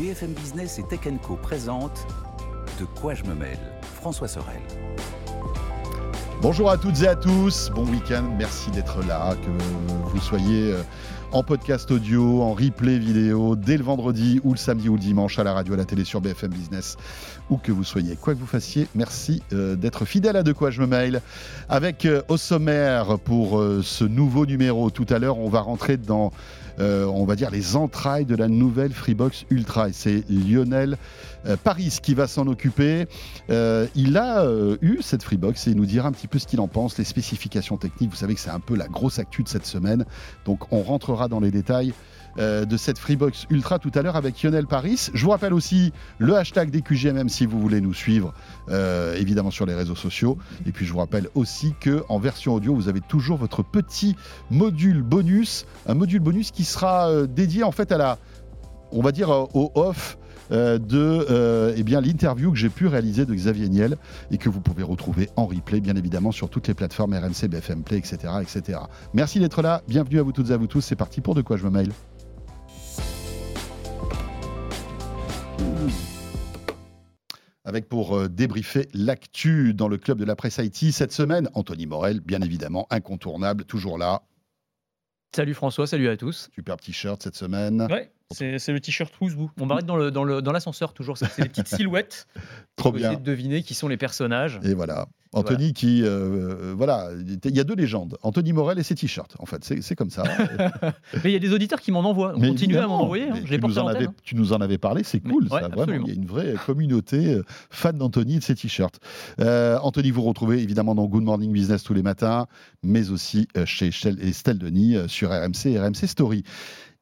BFM Business et Tech Co présente De quoi je me mêle François Sorel. Bonjour à toutes et à tous, bon week-end, merci d'être là, que vous soyez euh, en podcast audio, en replay vidéo, dès le vendredi ou le samedi ou le dimanche à la radio, à la télé sur BFM Business, où que vous soyez, quoi que vous fassiez, merci euh, d'être fidèle à De quoi je me mail. Avec euh, au sommaire pour ce nouveau numéro, tout à l'heure, on va rentrer dans, on va dire, les entrailles de la nouvelle Freebox Ultra, c'est Lionel euh, Paris qui va s'en occuper. Euh, il a euh, eu cette Freebox et il nous dira un petit peu ce qu'il en pense, les spécifications techniques. Vous savez que c'est un peu la grosse actu de cette semaine. Donc on rentrera dans les détails de cette Freebox Ultra tout à l'heure avec Lionel Paris. Je vous rappelle aussi le hashtag DQGMM si vous voulez nous suivre, évidemment sur les réseaux sociaux. Et puis je vous rappelle aussi que en version audio, vous avez toujours votre petit module bonus, un module bonus qui sera dédié en fait à la, on va dire au off euh, de euh, eh l'interview que j'ai pu réaliser de Xavier Niel et que vous pouvez retrouver en replay, bien évidemment, sur toutes les plateformes RMC, BFM Play, etc. etc. Merci d'être là. Bienvenue à vous toutes et à vous tous. C'est parti pour De quoi je me mail. avec pour euh, débriefer l'actu dans le club de la presse Haïti cette semaine. Anthony Morel, bien évidemment, incontournable, toujours là. Salut François, salut à tous. Super t-shirt cette semaine. Ouais, c'est le t-shirt Wouzbou. On m'arrête dans l'ascenseur dans dans toujours. C'est les petites silhouettes. Trop bien. de deviner qui sont les personnages. Et voilà. Anthony qui, euh, euh, voilà, il y a deux légendes, Anthony Morel et ses t-shirts, en fait, c'est comme ça. mais il y a des auditeurs qui m'en envoient, continue à m'en envoyer, hein. tu, nous en avais, hein. tu nous en avais parlé, c'est cool, ça, vraiment. Il y a une vraie communauté euh, fan d'Anthony et de ses t-shirts. Anthony, vous retrouvez évidemment dans Good Morning Business tous les matins, mais aussi chez Estelle Denis sur RMC et RMC Story.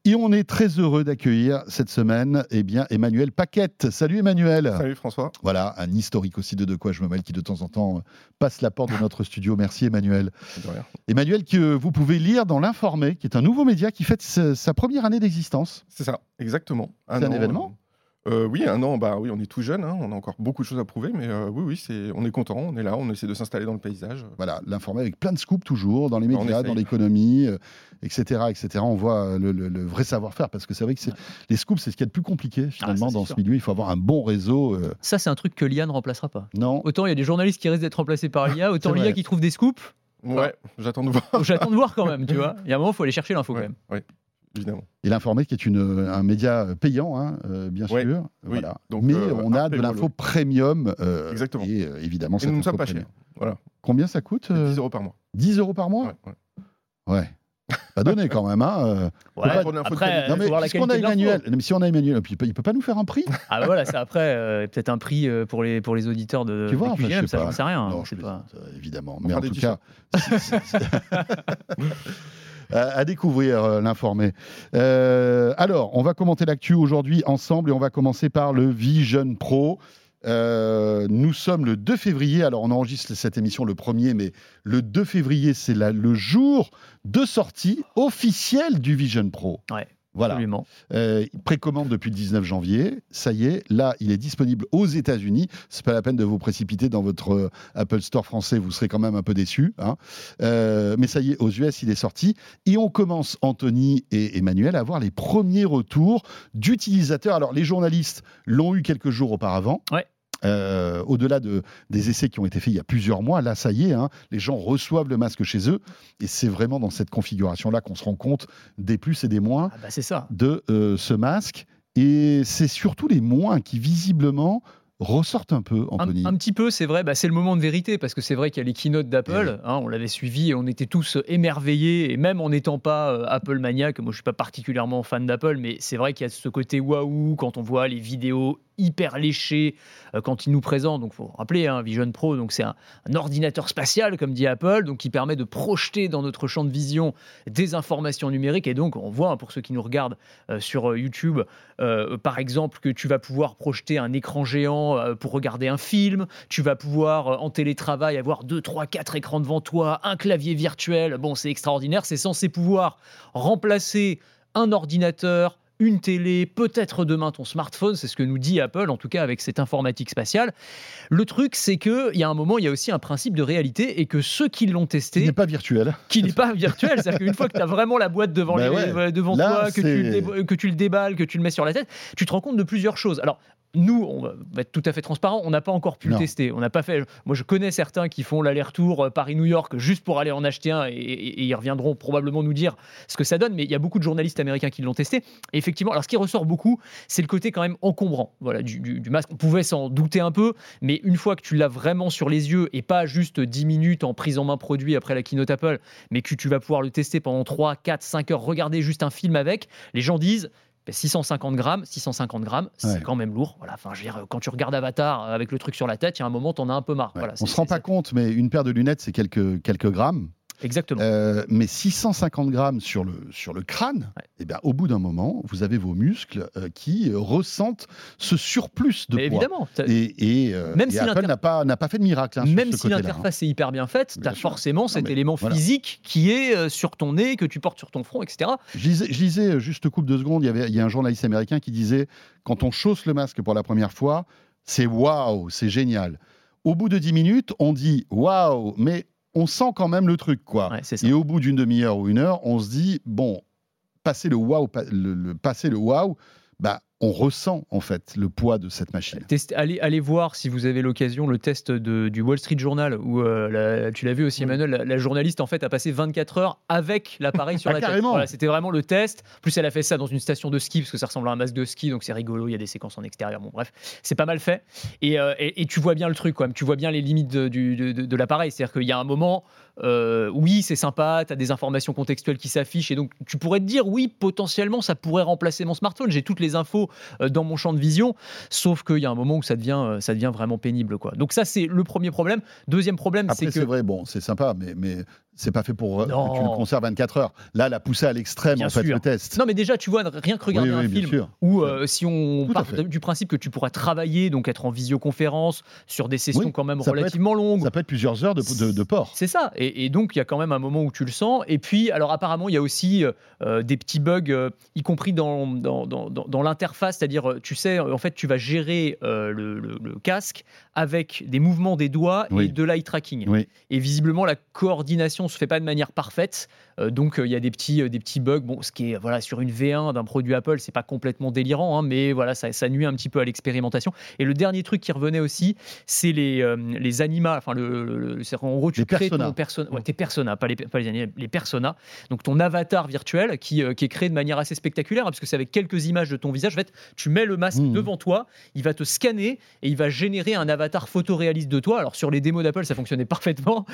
Et on est très heureux d'accueillir cette semaine eh bien, Emmanuel Paquette. Salut Emmanuel. Salut François. Voilà, un historique aussi de De quoi je me mêle qui de temps en temps passe la porte de notre studio. Merci Emmanuel. Emmanuel que vous pouvez lire dans l'Informé, qui est un nouveau média qui fête sa première année d'existence. C'est ça, exactement. C'est un, événement euh, oui, un an, bah oui, on est tout jeune, hein, on a encore beaucoup de choses à prouver, mais euh, oui, oui, c'est, on est content, on est là, on essaie de s'installer dans le paysage. Voilà, l'informer avec plein de scoops toujours, dans les médias, dans l'économie, etc., euh, etc. On voit le, vrai savoir-faire, parce que c'est vrai que c'est, les scoops, c'est ce qui est le plus compliqué ah, finalement dans ce milieu. Il faut avoir un bon réseau. Ça, c'est un truc que l'IA ne remplacera pas. Non. Autant il y a des journalistes qui risquent d'être remplacés par l'IA, autant l'IA qui trouve des scoops. Ouais, j'attends de voir. j'attends de voir quand même, tu vois. Il y a un moment, il faut aller chercher l'info quand même. Oui. Évidemment. Et l'informé qui est une, un média payant, hein, euh, bien sûr. Voilà. Donc, Mais euh, on a de l'info premium. Euh, Exactement. Et évidemment, et nous ne sommes pas chers. Voilà. Combien ça coûte 10 euros par mois. 10 euros par mois Ouais. ouais. Pas donné quand même. Hein. Ouais, après, non, mais si on a Emmanuel, mais si on a Emmanuel, il peut, peut pas nous faire un prix? Ah bah voilà, c'est après peut-être un prix pour les pour les auditeurs de. Tu vois, QGM, ça j'en sais rien. Non, je sais pas. évidemment, mais en tout cas. à, découvrir euh, l'informé. Euh, alors, on va commenter l'actu aujourd'hui ensemble et on va commencer par le Vision Pro. Euh, nous sommes le 2 février, alors on enregistre cette émission le 1er, mais le 2 février, c'est le jour de sortie officielle du Vision Pro. Ouais. Voilà. Euh, précommande depuis le 19 janvier. Ça y est, là, il est disponible aux États-Unis. C'est pas la peine de vous précipiter dans votre euh, Apple Store français. Vous serez quand même un peu déçus. Hein. Euh, mais ça y est, aux US, il est sorti. Et on commence, Anthony et Emmanuel, à avoir les premiers retours d'utilisateurs. Alors, les journalistes l'ont eu quelques jours auparavant. Ouais. Euh, au-delà de, des essais qui ont été faits il y a plusieurs mois, là, ça y est, hein, les gens reçoivent le masque chez eux. Et c'est vraiment dans cette configuration-là qu'on se rend compte des plus et des moins ah bah, ça. de euh, ce masque. Et c'est surtout les moins qui, visiblement, ressortent un peu, Anthony. Un, un petit peu, c'est vrai. Bah, c'est le moment de vérité parce que c'est vrai qu'il y a les keynotes d'Apple. Hein, on l'avait suivi et on était tous émerveillés. Et même en n'étant pas euh, Apple maniaque, moi je suis pas particulièrement fan d'Apple, mais c'est vrai qu'il y a ce côté waouh quand on voit les vidéos hyper léché euh, quand il nous présente. Donc, faut rappeler, hein, Vision Pro, donc c'est un, ordinateur spatial, comme dit Apple, donc qui permet de projeter dans notre champ de vision des informations numériques. Et donc, on voit hein, pour ceux qui nous regardent euh, sur euh, YouTube, par exemple, que tu vas pouvoir projeter un écran géant pour regarder un film. Tu vas pouvoir en télétravail avoir 2, 3, 4 écrans devant toi, un clavier virtuel. Bon, c'est extraordinaire. C'est censé pouvoir remplacer un ordinateur une télé, peut-être demain ton smartphone, c'est ce que nous dit Apple, en tout cas avec cette informatique spatiale. Le truc, c'est qu'il y a un moment, il y a aussi un principe de réalité et que ceux qui l'ont testé. Qui n'est pas virtuel. Qui n'est pas virtuel. C'est-à-dire qu'une fois que tu as vraiment la boîte devant, les- ouais. devant Là, toi, que tu, que tu le déballes, que tu le mets sur la tête, tu te rends compte de plusieurs choses. Alors, nous, on va être tout à fait transparent, on n'a pas encore pu Non. le tester. On n'a pas fait. Moi, je connais certains qui font l'aller-retour euh, Paris-New York juste pour aller en acheter un et, et- et ils reviendront probablement nous dire ce que ça donne. Mais il y a beaucoup de journalistes américains qui l'ont testé. Et effectivement, alors ce qui ressort beaucoup, c'est le côté quand même encombrant voilà, du, du- du masque. On pouvait s'en douter un peu, mais une fois que tu l'as vraiment sur les yeux et pas juste 10 minutes en prise en main produit après la keynote Apple, mais que tu vas pouvoir le tester pendant 3, 4, 5 heures, regarder juste un film avec, les gens disent. Ben, 650 grammes, 650 grammes, c'est Ouais. quand même lourd. Voilà, enfin, je veux dire, quand tu regardes Avatar euh, avec le truc sur la tête, il y a un moment, t'en as un peu marre. Ouais. Voilà, on se rend pas compte, mais une paire de lunettes, c'est quelques, quelques grammes. Exactement. Euh, mais 650 grammes sur le, sur le crâne, Ouais. eh ben, au bout d'un moment, vous avez vos muscles euh, qui euh, ressentent ce surplus de Mais poids. évidemment, Et, et, euh, Même et si Apple n'a pas, pas fait de miracle. hein, Même si hein. l'interface est hyper bien faite, tu Bien as sûr. forcément cet mais élément voilà. physique qui est sur ton nez, que tu portes sur ton front, etc. Je lisais, je lisais, juste coupe de secondes, il y, avait, il y a un journaliste américain qui disait quand on chausse le masque pour la première fois, c'est waouh, c'est génial. Au bout de 10 minutes, on dit waouh, mais on sent quand même le truc, quoi. Ouais. Et au bout d'une demi-heure ou une heure, on se dit bon, passer le waouh, pa- le, le- passer le waouh, bah, on ressent en fait le poids de cette machine. Test- allez, allez voir si vous avez l'occasion le test de- du Wall Street Journal où euh, la- tu l'as vu aussi. Emmanuel, la, la journaliste en fait a passé 24 heures avec l'appareil sur Ah, la tête. Voilà, c'était vraiment le test. En plus elle a fait ça dans une station de ski parce que ça ressemble à un masque de ski donc c'est rigolo. Il y a des séquences en extérieur. Bon bref, c'est pas mal fait et, euh, et- et tu vois bien le truc quand même. Tu vois bien les limites de, du- de- de- de l'appareil. C'est-à-dire qu'il y a un moment, euh, oui c'est sympa, tu as des informations contextuelles qui s'affichent et donc tu pourrais te dire oui potentiellement ça pourrait remplacer mon smartphone. J'ai toutes les infos euh, dans mon champ de vision. Sauf qu'il y a un moment où ça devient, euh, ça devient vraiment pénible. Quoi. Donc ça, c'est le premier problème. Deuxième problème, c'est que... c'est vrai, bon, c'est sympa, mais, mais c'est pas fait pour euh, Non. que tu le conserves 24 heures. Là, la poussée à l'extrême, en fait, sûr. le test. Non, mais déjà, tu vois, rien que regarder Oui, un oui, film où, euh, si on Tout part fait. du principe que tu pourras travailler, donc être en visioconférence sur des sessions Oui, quand même relativement longues, Ça peut être plusieurs heures de, de, de port. C'est ça. Et, et donc, il y a quand même un moment où tu le sens. Et puis, alors apparemment, il y a aussi euh, des petits bugs, euh, y compris dans, dans, dans, l'interface. C'est-à-dire, euh, tu sais, en fait, tu vas gérer euh, le, le- le casque avec des mouvements des doigts et de l'eye tracking. Et visiblement, la coordination se fait pas de manière parfaite. Euh, donc, euh, il y a des petits, euh, des petits bugs. Bon, ce qui est, voilà, sur une V1 d'un produit Apple, c'est pas complètement délirant, hein, mais voilà, ça, ça nuit un petit peu à l'expérimentation. Et le dernier truc qui revenait aussi, c'est les, les anima. Enfin, le, le- le- en gros, tu Les crées personas. ton persona, ouais, tes personas, pas les, pas les anima, les personas. Donc, ton avatar virtuel qui, qui est créé de manière assez spectaculaire, hein, parce que c'est avec quelques images de ton visage. En fait, tu mets le masque Mhm. devant toi, il va te scanner et il va générer un avatar photoréaliste de toi. Alors, sur les démos d'Apple, ça fonctionnait parfaitement.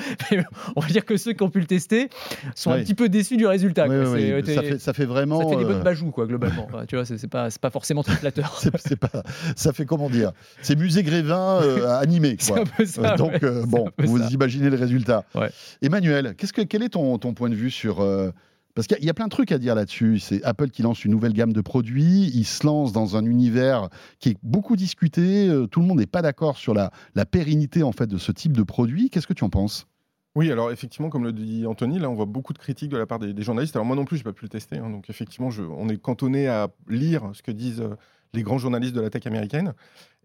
On va dire que ceux qui ont pu le tester sont un petit peu déçus du résultat. Oui, quoi. ça, fait, ça fait vraiment. ça fait des euh, bonnes bajous, quoi, globalement. Enfin, tu vois, c'est pas, forcément très flatteur. c'est- pas, ça fait comment dire C'est musée Grévin euh, animé. C'est Quoi. un peu ça. Euh, Donc, ouais. euh, bon, vous ça. imaginez le résultat. Ouais. Emmanuel, qu'est-ce que, quel est ton, ton point de vue sur. euh, parce qu'il y a- il y, a plein de trucs à dire là-dessus. C'est Apple qui lance une nouvelle gamme de produits. Il se lance dans un univers qui est beaucoup discuté. euh, Tout le monde n'est pas d'accord sur la, la pérennité en fait de ce type de produit. Qu'est-ce que tu en penses? Oui, alors effectivement, comme le dit Anthony, là, on voit beaucoup de critiques de la part des, des journalistes. Alors moi non plus, je n'ai pas pu le tester. hein, donc effectivement, je- on est cantonné à lire ce que disent euh, les grands journalistes de la tech américaine.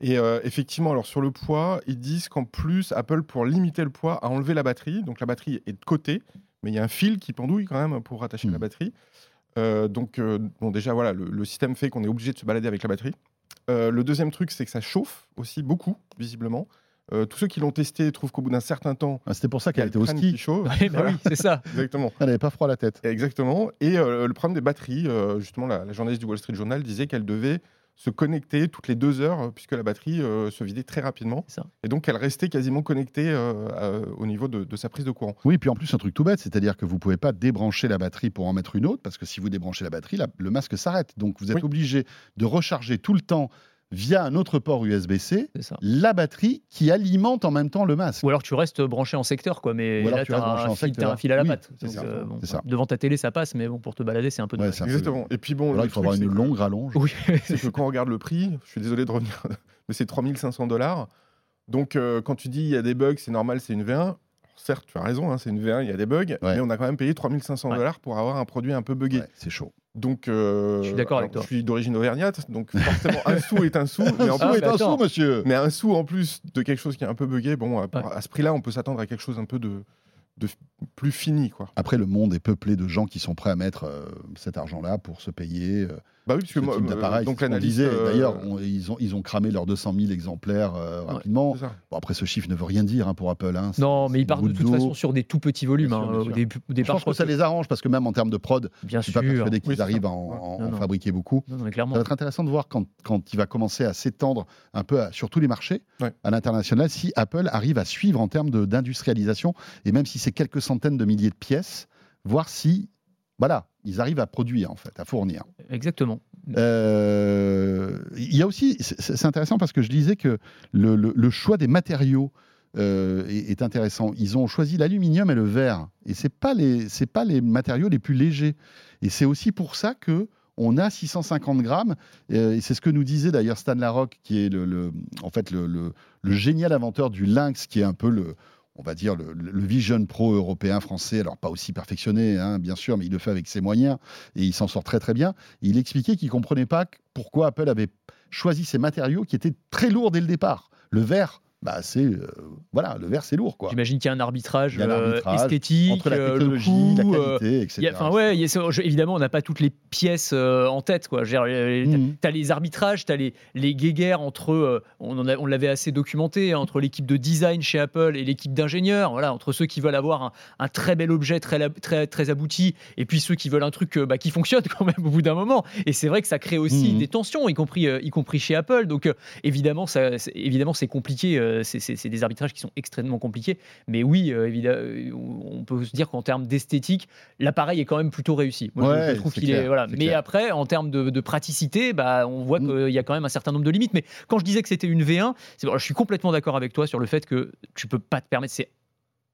Et euh, effectivement, alors sur le poids, ils disent qu'en plus, Apple, pour limiter le poids, a enlevé la batterie. Donc la batterie est de côté, mais il y a un fil qui pendouille quand même pour rattacher la batterie. Euh, donc, euh, bon, déjà, voilà, le, le système fait qu'on est obligé de se balader avec la batterie. Le deuxième truc, c'est que ça chauffe aussi beaucoup, visiblement. Euh, tous ceux qui l'ont testé trouvent qu'au bout d'un certain temps, Ah, C'était pour ça qu'elle le était au ski. Ouais, bah oui, c'est ça. Exactement. Elle n'avait pas froid à la tête. Exactement. Et euh, le problème des batteries, euh, justement, la, la journaliste du Wall Street Journal disait qu'elle devait se connecter toutes les deux heures, puisque la batterie euh, se vidait très rapidement. Ça. Et donc, elle restait quasiment connectée euh, euh, au niveau de, de sa prise de courant. Oui, puis en plus, un truc tout bête, c'est-à-dire que vous pouvez pas débrancher la batterie pour en mettre une autre, parce que si vous débranchez la batterie, la- le masque s'arrête. Donc vous êtes Oui. obligé de recharger tout le temps via un autre port USB-C la batterie qui alimente en même temps le masque. Ou alors tu restes branché en secteur, quoi. Mais là, tu as un, en fil, t'as un fil à la Oui, patte. c'est Donc, ça, euh, bon, ça. Devant ta télé, ça passe, mais bon, pour te balader, c'est un peu Ouais, peu- Exactement. Et puis, bon, alors il faut truc, avoir une longue rallonge. Oui, c'est que quand on regarde le prix, je suis désolé de revenir, mais c'est 3500 dollars. Donc, euh, quand tu dis il y a des bugs, c'est normal, c'est une V1. Certes, tu as raison, hein, c'est une V1, il y a des bugs, Ouais. mais on a quand même payé 3500 Ouais. dollars pour avoir un produit un peu buggé. Ouais, c'est chaud. Donc, euh, Je suis d'accord alors, avec toi. Je suis d'origine auvergnate, donc forcément un sou est un sou, mais, en Un plus, sou est un sou, monsieur. mais un sou en plus de quelque chose qui est un peu buggé. Bon, à, Ouais. à ce prix-là, on peut s'attendre à quelque chose un peu de, plus fini, quoi. Après, le monde est peuplé de gens qui sont prêts à mettre euh, cet argent-là pour se payer. euh, Bah oui, parce que moi, euh, donc l'analyse. euh, D'ailleurs, on- ils, ont, ils ont cramé leurs 200 000 exemplaires euh, rapidement. Bon, après, ce chiffre ne veut rien dire hein, pour Apple. hein. Non, mais ils partent de toute façon sur des tout petits volumes. Bien hein, bien sûr. Je pense que ça les arrange parce que même en termes de prod, Bien je suis sûr. pas persuadé qu'ils Oui, arrivent à en, en- Non, en non. fabriquer beaucoup. Non, non, mais Ça clairement. va être intéressant de voir quand, quand il va commencer à s'étendre un peu à- sur tous les marchés Ouais. à l'international, si Apple arrive à suivre en termes d'industrialisation, et même si c'est quelques centaines de milliers de pièces, voir si, voilà, ils arrivent à produire en fait, à fournir. Exactement. Euh, Il y a aussi, c'est intéressant parce que je disais que le, le- le choix des matériaux euh, est, est intéressant. Ils ont choisi l'aluminium et le verre, et c'est pas les, c'est pas les matériaux les plus légers. Et c'est aussi pour ça que on a 650 grammes, euh, et c'est ce que nous disait d'ailleurs Stan Larocque, qui est le, le- en fait le, le- le génial inventeur du Lynx, qui est un peu le, on va dire le, Vision Pro européen français, alors pas aussi perfectionné, hein, bien sûr, mais il le fait avec ses moyens et il s'en sort très très bien. Il expliquait qu'il comprenait pas pourquoi Apple avait choisi ces matériaux qui étaient très lourds dès le départ. Le verre, bah c'est euh, voilà, le verre c'est lourd quoi. J'imagine qu'il y a un arbitrage, a un euh, esthétique, Entre la euh, le technologie, coût, la qualité, etc. Enfin ouais, il y a ça- je- évidemment, on n'a pas toutes les pièces euh, en tête. Quoi. T'as- Mhm. T'as les arbitrages, t'as les, les guéguerres entre, on, en a- on l'avait assez documenté, hein, entre l'équipe de design chez Apple et l'équipe d'ingénieurs, voilà, entre ceux qui veulent avoir un, un très bel objet, très, très, très abouti, et puis ceux qui veulent un truc bah, qui fonctionne quand même au bout d'un moment. Et c'est vrai que ça crée aussi Mhm. des tensions, y compris, y compris chez Apple. Donc évidemment, ça, évidemment, c'est compliqué, euh, c'est- des arbitrages qui sont extrêmement compliqués. Mais oui, euh, évidemment, on peut se dire qu'en termes d'esthétique, l'appareil est quand même plutôt réussi. Moi, je- Ouais, je, trouve qu'il est voilà. Mais clair. après, en termes de, de praticité, bah, on voit Mm. qu'il y a quand même un certain nombre de limites. Mais quand je disais que c'était une V1, c'est- je suis complètement d'accord avec toi sur le fait que tu peux pas te permettre, c'est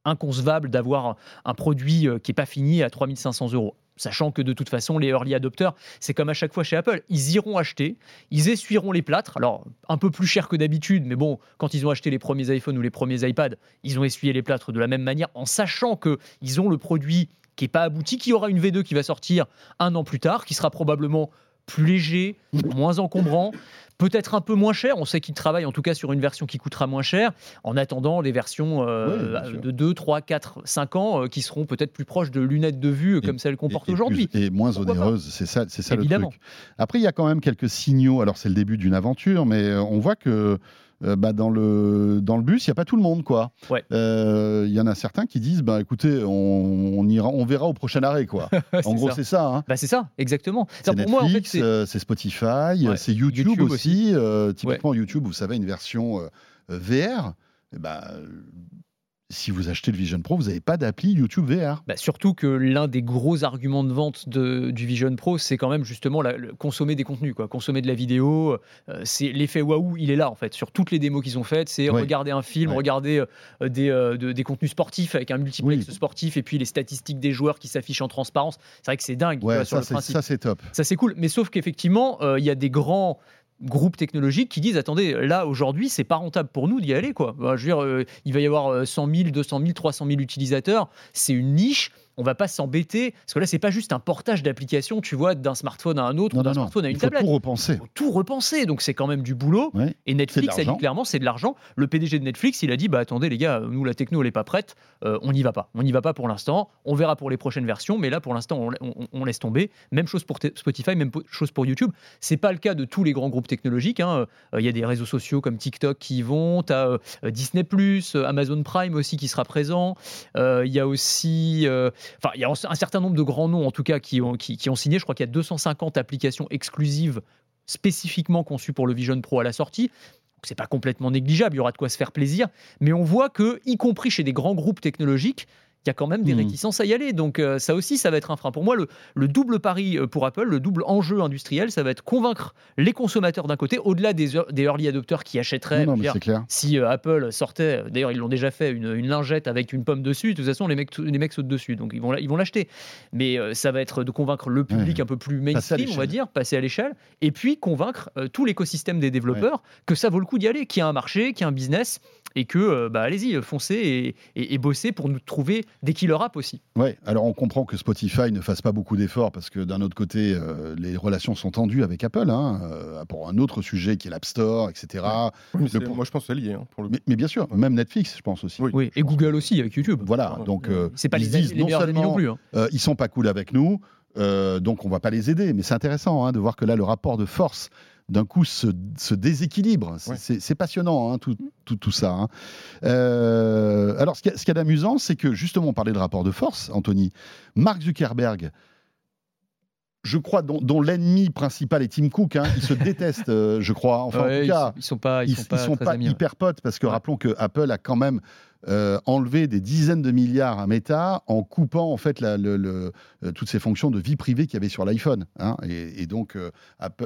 inconcevable d'avoir un, produit euh, qui est pas fini à 3500 euros. Sachant que de toute façon, les early adopters, c'est comme à chaque fois chez Apple, ils iront acheter, ils essuieront les plâtres, alors un peu plus cher que d'habitude, mais bon, quand ils ont acheté les premiers iPhones ou les premiers iPads, ils ont essuyé les plâtres de la même manière, en sachant que ils ont le produit qui n'est pas abouti, qui aura une V2 qui va sortir un an plus tard, qui sera probablement plus léger, moins encombrant, peut-être un peu moins cher. On sait qu'ils travaillent en tout cas sur une version qui coûtera moins cher, en attendant les versions euh, Oui, de 2, 3, 4, 5 ans euh, qui seront peut-être plus proches de lunettes de vue euh, comme celles qu'on porte aujourd'hui. Et moins Pourquoi pas onéreuse, c'est ça, c'est ça le truc. Après, il y a quand même quelques signaux. Alors, c'est le début d'une aventure, mais on voit que euh, bah, dans, le, dans le bus, il n'y a pas tout le monde. quoi. Ouais. Euh, Il y en a certains qui disent bah, écoutez, on, on ira, on verra au prochain arrêt. Quoi. En gros, c'est ça. hein. Bah, c'est ça, exactement. C'est en fait, Netflix, c'est euh, c'est Spotify, Ouais. c'est YouTube, YouTube aussi. euh, typiquement, YouTube, vous savez, une version VR. Eh euh, si vous achetez le Vision Pro, vous n'avez pas d'appli YouTube VR. Bah, surtout que l'un des gros arguments de vente de- du Vision Pro, c'est quand même justement la- le- consommer des contenus, quoi. consommer de la vidéo. euh, c'est l'effet waouh, il est là en fait. Sur toutes les démos qu'ils ont faites, c'est regarder un film, regarder euh, des, euh, de- des contenus sportifs avec un multiplex Oui. sportif et puis les statistiques des joueurs qui s'affichent en transparence. C'est vrai que c'est dingue sur ça, le c'est- principe. ça, c'est top. Ça, c'est cool. Mais sauf qu'effectivement, il y a des grands groupes technologiques qui disent attendez, là aujourd'hui, c'est pas rentable pour nous d'y aller. Quoi. Bah, je veux dire, euh, il va y avoir euh, 100 000, 200 000, 300 000 utilisateurs. C'est une niche. On va pas s'embêter parce que là, c'est pas juste un portage d'application, tu vois, d'un smartphone à un autre d'un smartphone à une Il faut tablette. tout repenser. Faut tout repenser. Donc c'est quand même du boulot. Ouais. Et Netflix a dit clairement, c'est de l'argent. Le PDG de Netflix, il a dit, bah attendez les gars, nous la techno elle est pas prête, euh, on n'y va pas. On n'y va pas pour l'instant. On verra pour les prochaines versions, mais là pour l'instant on, on- on laisse tomber. Même chose pour Spotify, même chose pour YouTube. C'est pas le cas de tous les grands groupes technologiques. hein. Euh, Il y a des réseaux sociaux comme TikTok qui y vont. T'as euh, Disney Amazon Prime aussi qui sera présent. Il y a aussi, enfin il y a un certain nombre de grands noms en tout cas qui ont, signé. Je crois qu'il y a 250 applications exclusives spécifiquement conçues pour le Vision Pro à la sortie. C'est pas complètement négligeable, il y aura de quoi se faire plaisir, mais on voit que, y compris chez des grands groupes technologiques, il y a quand même des Mhm. réticences à y aller. Donc euh, ça aussi, ça va être un frein. Pour moi, le, le double pari euh, pour Apple, le double enjeu industriel, ça va être convaincre les consommateurs d'un côté, au-delà des, ear- des early adopters qui achèteraient. Non, dire, clair. si euh, Apple sortait, d'ailleurs ils l'ont déjà fait, une, une lingette avec une pomme dessus, de toute façon les mecs, les mecs sautent dessus, donc ils vont, la- ils vont l'acheter. Mais euh, ça va être de convaincre le public Ouais. un peu plus mainstream, on va dire, passer à l'échelle, et puis convaincre tout l'écosystème des développeurs que ça vaut le coup d'y aller, qu'il y a un marché, qu'il y a un business, et que, euh, bah, allez-y, foncez et, et, bossez pour nous trouver des killer apps aussi. Ouais, alors on comprend que Spotify ne fasse pas beaucoup d'efforts parce que d'un autre côté, euh, les relations sont tendues avec Apple, hein, euh, pour un autre sujet qui est l'App Store, etc. Moi, je pense que c'est lié. Hein, pour le... mais, bien sûr, même Netflix, je pense aussi. Oui, et Google aussi avec YouTube. Voilà, donc c'est pas les, disent, les meilleurs amis non plus. Hein. ils sont pas cool avec nous. donc on va pas les aider, mais c'est intéressant hein, de voir que là le rapport de force d'un coup se, déséquilibre. C'est passionnant, hein, tout, tout, ça. Hein. Euh, alors, ce qu'il y a, d'amusant, c'est que justement, on parlait de rapport de force, Anthony. Mark Zuckerberg, je crois, dont, l'ennemi principal est Tim Cook. Hein, ils se détestent, euh, je crois. Enfin, en tout cas, ils, ne sont pas, ils, sont pas, hyper potes parce que rappelons que Apple a quand même euh, enlevé des dizaines de milliards à Meta en coupant en fait euh, toutes ces fonctions de vie privée qu'il y avait sur l'iPhone. Hein, et, donc,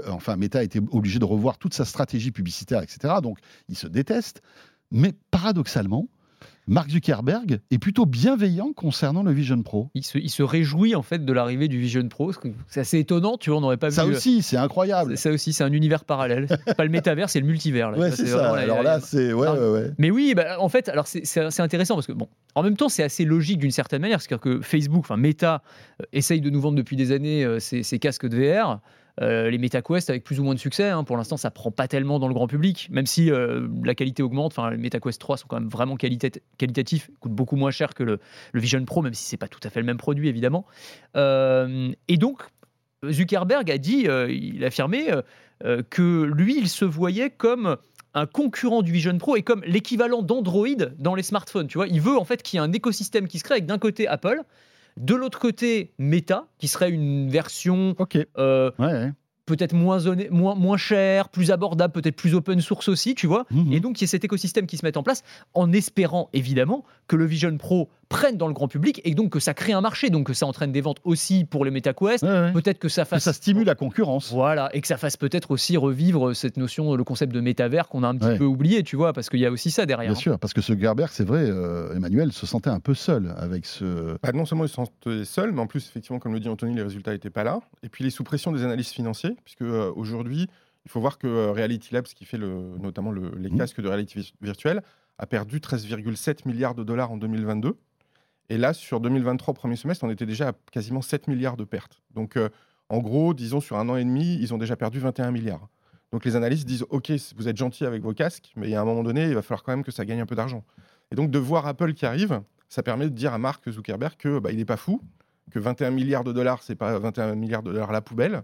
enfin, Meta a été obligé de revoir toute sa stratégie publicitaire, etc. Donc, ils se détestent. Mais paradoxalement, Mark Zuckerberg est plutôt bienveillant concernant le Vision Pro. Il se, réjouit en fait de l'arrivée du Vision Pro. C'est assez étonnant, tu vois, on n'aurait pas ça vu. Ça aussi, c'est incroyable. Ça aussi, c'est un univers parallèle. pas le métavers, c'est le multivers. Ouais, c'est ça. alors là, c'est ouais, ouais, ouais, Mais oui, bah, en fait, alors c'est intéressant parce que bon, en même temps, c'est assez logique d'une certaine manière, c'est-à-dire que Facebook, enfin Meta, euh, essaye de nous vendre depuis des années euh, ces, casques de VR. Euh, les MetaQuest avec plus ou moins de succès. Hein. Pour l'instant, ça prend pas tellement dans le grand public, même si euh, la qualité augmente. Enfin, les MetaQuest 3 sont quand même vraiment qualitatifs, coûtent beaucoup moins cher que le, Vision Pro, même si c'est pas tout à fait le même produit, évidemment. Euh, et donc, Zuckerberg a dit, il a affirmé que lui, il se voyait comme un concurrent du Vision Pro et comme l'équivalent d'Android dans les smartphones. Tu vois, il veut en fait qu'il y ait un écosystème qui se crée avec d'un côté Apple de l'autre côté, Meta, qui serait une version euh, peut-être moins, moins, moins cher, plus abordable, peut-être plus open source aussi, tu vois. Mhm. Et donc, il y a cet écosystème qui se met en place en espérant évidemment que le Vision Pro prenne dans le grand public et donc que ça crée un marché, donc que ça entraîne des ventes aussi pour les MetaQuest. Peut-être que ça fasse. ça stimule la concurrence. Voilà, et que ça fasse peut-être aussi revivre cette notion, le concept de métavers qu'on a un petit peu oublié, tu vois, parce qu'il y a aussi ça derrière. Bien hein. sûr, parce que ce Gerber, c'est vrai, euh, Emmanuel se sentait un peu seul avec ce. Bah, non seulement il se sentait seul, mais en plus, effectivement, comme le dit Anthony, les résultats n'étaient pas là. Et puis, il est sous pression des analystes financiers, puisque euh, aujourd'hui, il faut voir que euh, Reality Labs, qui fait le, notamment les mmh. casques de réalité virtuelle, a perdu 13,7 milliards de dollars en 2022. Et là, sur 2023, premier semestre, on était déjà à quasiment 7 milliards de pertes. Donc, euh, en gros, disons, sur un an et demi, ils ont déjà perdu 21 milliards. Donc, les analystes disent OK, vous êtes gentils avec vos casques, mais à un moment donné, il va falloir quand même que ça gagne un peu d'argent. Et donc, de voir Apple qui arrive, ça permet de dire à Mark Zuckerberg que bah, il n'est pas fou, que 21 milliards de dollars, c'est pas 21 milliards de dollars à la poubelle.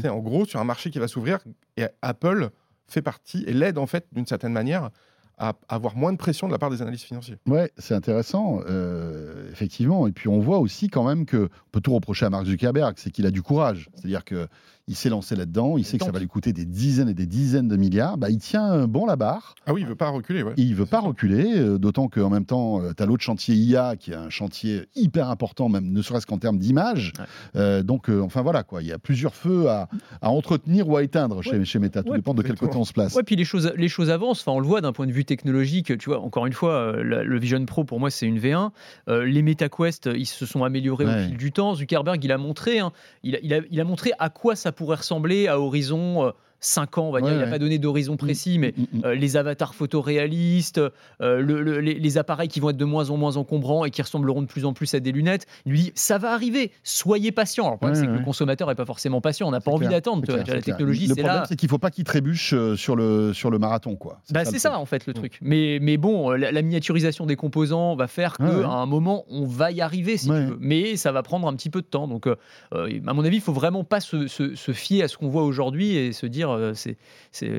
C'est en gros sur un marché qui va s'ouvrir et Apple fait partie et l'aide en fait d'une certaine manière à avoir moins de pression de la part des analystes financiers. Ouais, c'est intéressant, euh, effectivement. Et puis on voit aussi quand même que on peut tout reprocher à Mark Zuckerberg, c'est qu'il a du courage. C'est-à-dire que il s'est lancé là-dedans, il sait que ça va lui coûter des dizaines et des dizaines de milliards. Bah, il tient bon la barre. Ah oui, il veut pas reculer. Ouais. Il veut pas reculer, euh, d'autant qu'en même temps, euh, tu as l'autre chantier IA qui est un chantier hyper important, même ne serait-ce qu'en termes d'image. Euh, donc, enfin voilà, quoi. il y a plusieurs feux à, entretenir ou à éteindre chez, chez Meta. Tout dépend de quel côté on se place. Ouais, puis les choses, les choses avancent. Enfin, on le voit d'un point de vue technologique. Tu vois, encore une fois, le Vision Pro pour moi c'est une V1. les MetaQuest, ils se sont améliorés au fil du temps. Zuckerberg, il a montré, hein, il, a, il, a, il a montré à quoi ça pourrait ressembler à horizon 5 ans, on va dire. il n'a pas donné d'horizon mm. précis, mais mm, mm, euh, les avatars photoréalistes, euh, les, appareils qui vont être de moins en moins encombrants et qui ressembleront de plus en plus à des lunettes. Il lui dit ça va arriver, soyez patient. Alors, le problème, c'est que le consommateur n'est pas forcément patient. On n'a pas envie d'attendre. La technologie, c'est là. Le problème, c'est qu'il ne faut pas qu'il trébuche euh, sur le, sur le marathon. quoi. C'est bah, ça, en fait, le truc. Mais, mais bon, la, miniaturisation des composants va faire qu'à un moment, on va y arriver, si tu veux. Mais ça va prendre un petit peu de temps. Donc, à mon avis, il ne faut vraiment pas se, se fier à ce qu'on voit aujourd'hui et se dire euh, c'est,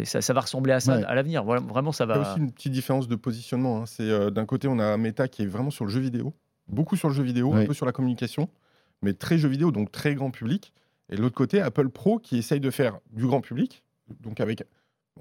ça, va ressembler à ça à l'avenir. vraiment, ça va. Il y a aussi une petite différence de positionnement. Hein. C'est euh, d'un côté, on a Meta qui est vraiment sur le jeu vidéo, beaucoup sur le jeu vidéo, un peu sur la communication, mais très jeu vidéo, donc très grand public. Et de l'autre côté, Apple Pro qui essaye de faire du grand public, donc avec.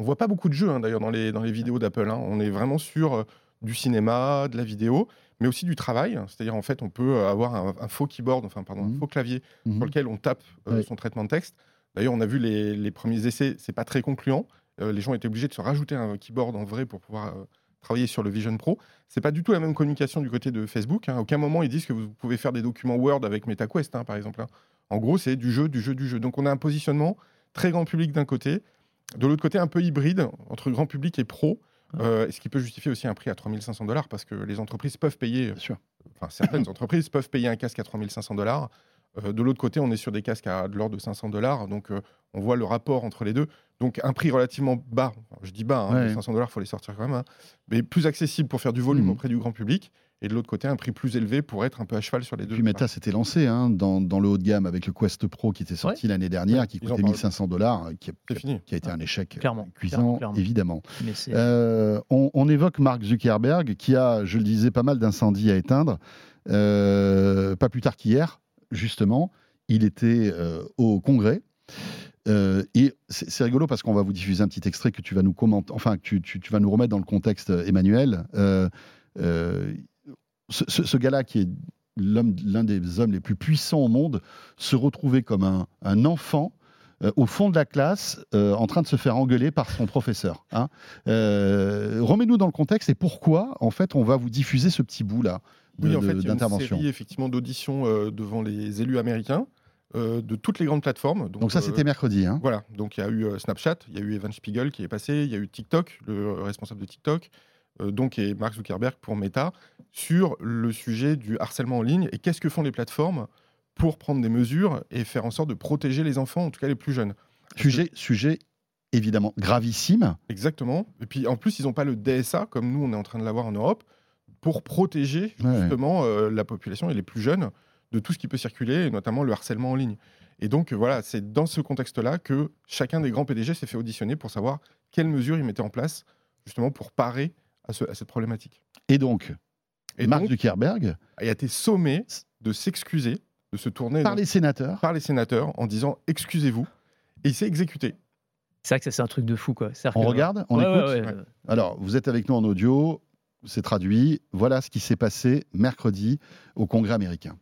On voit pas beaucoup de jeux hein, d'ailleurs dans les, dans les vidéos d'Apple. Hein. On est vraiment sur euh, du cinéma, de la vidéo, mais aussi du travail. C'est-à-dire, en fait, on peut avoir un, faux keyboard, enfin, pardon, un mmh. faux clavier mmh. sur lequel on tape son traitement de texte. D'ailleurs, on a vu les, premiers essais, c'est pas très concluant. Euh, les gens étaient obligés de se rajouter un keyboard en vrai pour pouvoir euh, travailler sur le Vision Pro. C'est pas du tout la même communication du côté de Facebook. À hein. aucun moment ils disent que vous pouvez faire des documents Word avec MetaQuest, hein, par exemple. Hein. En gros, c'est du jeu, du jeu, du jeu. Donc on a un positionnement très grand public d'un côté, de l'autre côté un peu hybride entre grand public et pro. Euh, ce qui peut justifier aussi un prix à 3500 dollars parce que les entreprises peuvent payer, Bien sûr. enfin certaines entreprises peuvent payer un casque à 3500 dollars. Euh, de l'autre côté, on est sur des casques à de l'ordre de 500 dollars, donc euh, on voit le rapport entre les deux. Donc un prix relativement bas, Enfin, je dis bas, hein, Ouais. les 500 dollars, faut les sortir quand même, hein, mais plus accessible pour faire du volume Mhm. auprès du grand public. Et de l'autre côté, un prix plus élevé pour être un peu à cheval sur les deux. Puis Meta s'était lancé hein, dans, dans le haut de gamme avec le Quest Pro qui était sorti l'année dernière, qui coûtait parlent. 1500 dollars, qui, a- C'est fini. qui a été un échec Clairement, cuisant, clairement, clairement. évidemment. Euh, on, on évoque Mark Zuckerberg qui a, je le disais, pas mal d'incendies à éteindre. Euh, pas plus tard qu'hier, justement, il était euh, au Congrès. Euh, et c'est rigolo parce qu'on va vous diffuser un petit extrait que tu vas nous commenter, enfin tu, tu- vas nous remettre dans le contexte, Emmanuel. Euh, euh, ce gars-là, qui est l'un des hommes les plus puissants au monde, se retrouvait comme un, un enfant euh, au fond de la classe, euh, en train de se faire engueuler par son professeur. hein. Euh, Remets-nous dans le contexte et pourquoi, en fait, on va vous diffuser ce petit bout-là de- Oui, en fait, il y a une d'intervention? série effectivement d'auditions devant les élus américains de toutes les grandes plateformes. Donc ça, c'était mercredi. hein. Voilà, donc il y a eu Snapchat, il y a eu Evan Spiegel qui est passé, il y a eu TikTok, le responsable de TikTok, donc et Mark Zuckerberg pour Meta, sur le sujet du harcèlement en ligne et qu'est-ce que font les plateformes? Pour prendre des mesures et faire en sorte de protéger les enfants, en tout cas les plus jeunes. Sujet, sujet évidemment gravissime. Exactement. Et puis en plus, ils n'ont pas le DSA comme nous, on est en train de l'avoir en Europe, pour protéger Ouais. justement euh, la population et les plus jeunes de tout ce qui peut circuler, et notamment le harcèlement en ligne. Et donc voilà, c'est dans ce contexte-là que chacun des grands PDG s'est fait auditionner pour savoir quelles mesures ils mettaient en place justement pour parer à, ce- à cette problématique. Et donc, Et Mark donc, Zuckerberg, a été sommé de s'excuser, de se tourner par donc les sénateurs, par les sénateurs en disant excusez-vous. Et il s'est exécuté. C'est vrai que ça, c'est un truc de fou, quoi. On que- regarde, on Ouais, écoute. ouais, ouais. Ouais. Alors, vous êtes avec nous en audio, c'est traduit. Voilà ce qui s'est passé mercredi au Congrès américain.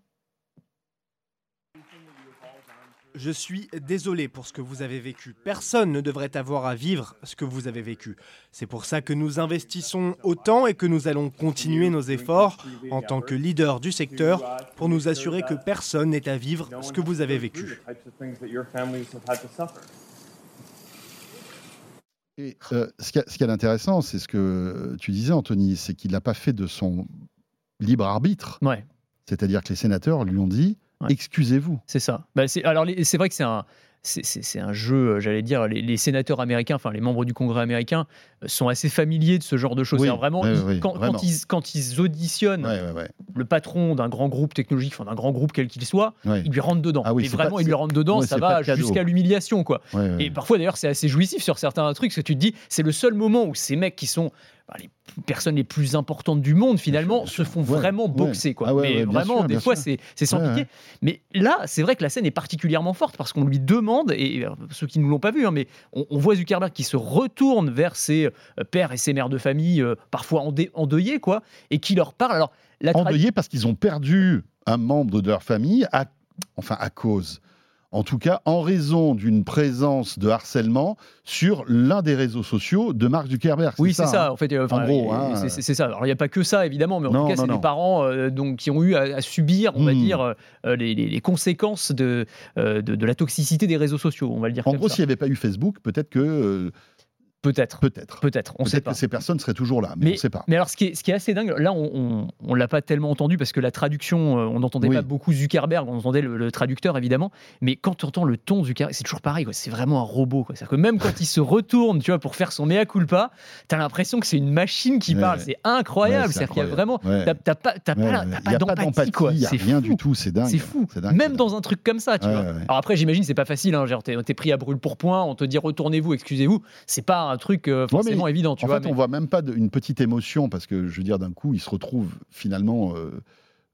Je suis désolé pour ce que vous avez vécu. Personne ne devrait avoir à vivre ce que vous avez vécu. C'est pour ça que nous investissons autant et que nous allons continuer nos efforts en tant que leader du secteur pour nous assurer que personne n'ait à vivre ce que vous avez vécu. Et euh, ce qui est d'intéressant, c'est ce que tu disais, Anthony, c'est qu'il n'a pas fait de son libre arbitre. Ouais. C'est-à-dire que les sénateurs lui ont dit Ouais. excusez-vous. C'est ça. Bah, c'est, alors, c'est vrai que c'est un, c'est, jeu, euh, j'allais dire, les, les sénateurs américains, enfin les membres du Congrès américain, euh, sont assez familiers de ce genre de choses. Oui, vraiment, oui, ils- oui, quand, vraiment. quand ils, quand ils auditionnent le patron d'un grand groupe technologique, enfin d'un grand groupe quel qu'il soit, ils lui rentrent dedans. Ah Et vraiment, pas- ils lui rentrent dedans, ça va jusqu'à l'humiliation, quoi. Et parfois, d'ailleurs, c'est assez jouissif sur certains trucs, parce que tu te dis, c'est le seul moment où ces mecs qui sont les personnes les plus importantes du monde, finalement, bien se sûr. font Ouais, vraiment ouais. boxer. Quoi. Ah ouais, Mais vraiment, sûr, des fois, c'est sans pitié. Mais là, c'est vrai que la scène est particulièrement forte, parce qu'on lui demande, et euh, ceux qui ne l'ont pas vu, hein, mais on, on voit Zuckerberg qui se retourne vers ses euh, pères et ses mères de famille, euh, parfois endeuillés, quoi, et qui leur parle. Alors, la endeuillés parce qu'ils ont perdu un membre de leur famille, à, enfin à cause, en tout cas en raison d'une présence de harcèlement sur l'un des réseaux sociaux de Mark Zuckerberg. Oui, c'est ça, hein en fait. euh, En gros, hein, c'est- ça. Alors, il n'y a pas que ça, évidemment, mais en Non, tout cas, c'est des parents euh, donc, qui ont eu à, à subir, on va Hmm. dire, euh, les, conséquences de, de, de la toxicité des réseaux sociaux, on va le dire En comme gros, s'il n'y avait pas eu Facebook, peut-être que Peut-être. peut-être. Peut-être, on ne sait pas. que ces personnes seraient toujours là, mais, on ne sait pas. Mais alors, ce qui est, ce qui est assez dingue, là, on ne l'a pas tellement entendu parce que la traduction, euh, on n'entendait Oui. pas beaucoup Zuckerberg, on entendait le, le traducteur évidemment. Mais quand tu entends le ton Zuckerberg, c'est toujours pareil, c'est vraiment un robot. C'est-à-dire que même quand il se retourne, tu vois, pour faire son mea culpa, tu as l'impression que c'est une machine qui Ouais, parle. C'est incroyable. Ouais, C'est-à-dire qu'il y a vraiment. Ouais. T'as pas, t'as Ouais, pas, pas d'empathie, d'empathie, quoi. il n'y a C'est rien fou. du tout, c'est dingue. C'est fou. Dingue, Même dans un truc comme ça, tu vois. Alors après, j'imagine, c'est pas facile. Hein, genre, t'es pris à brûle pour point, on te dit retournez-vous, excusez-vous. C'est pas un truc euh, Ouais, forcément évident, tu en vois. fait, mais- on voit même pas de- une petite émotion parce que je veux dire, d'un coup, il se retrouve finalement euh,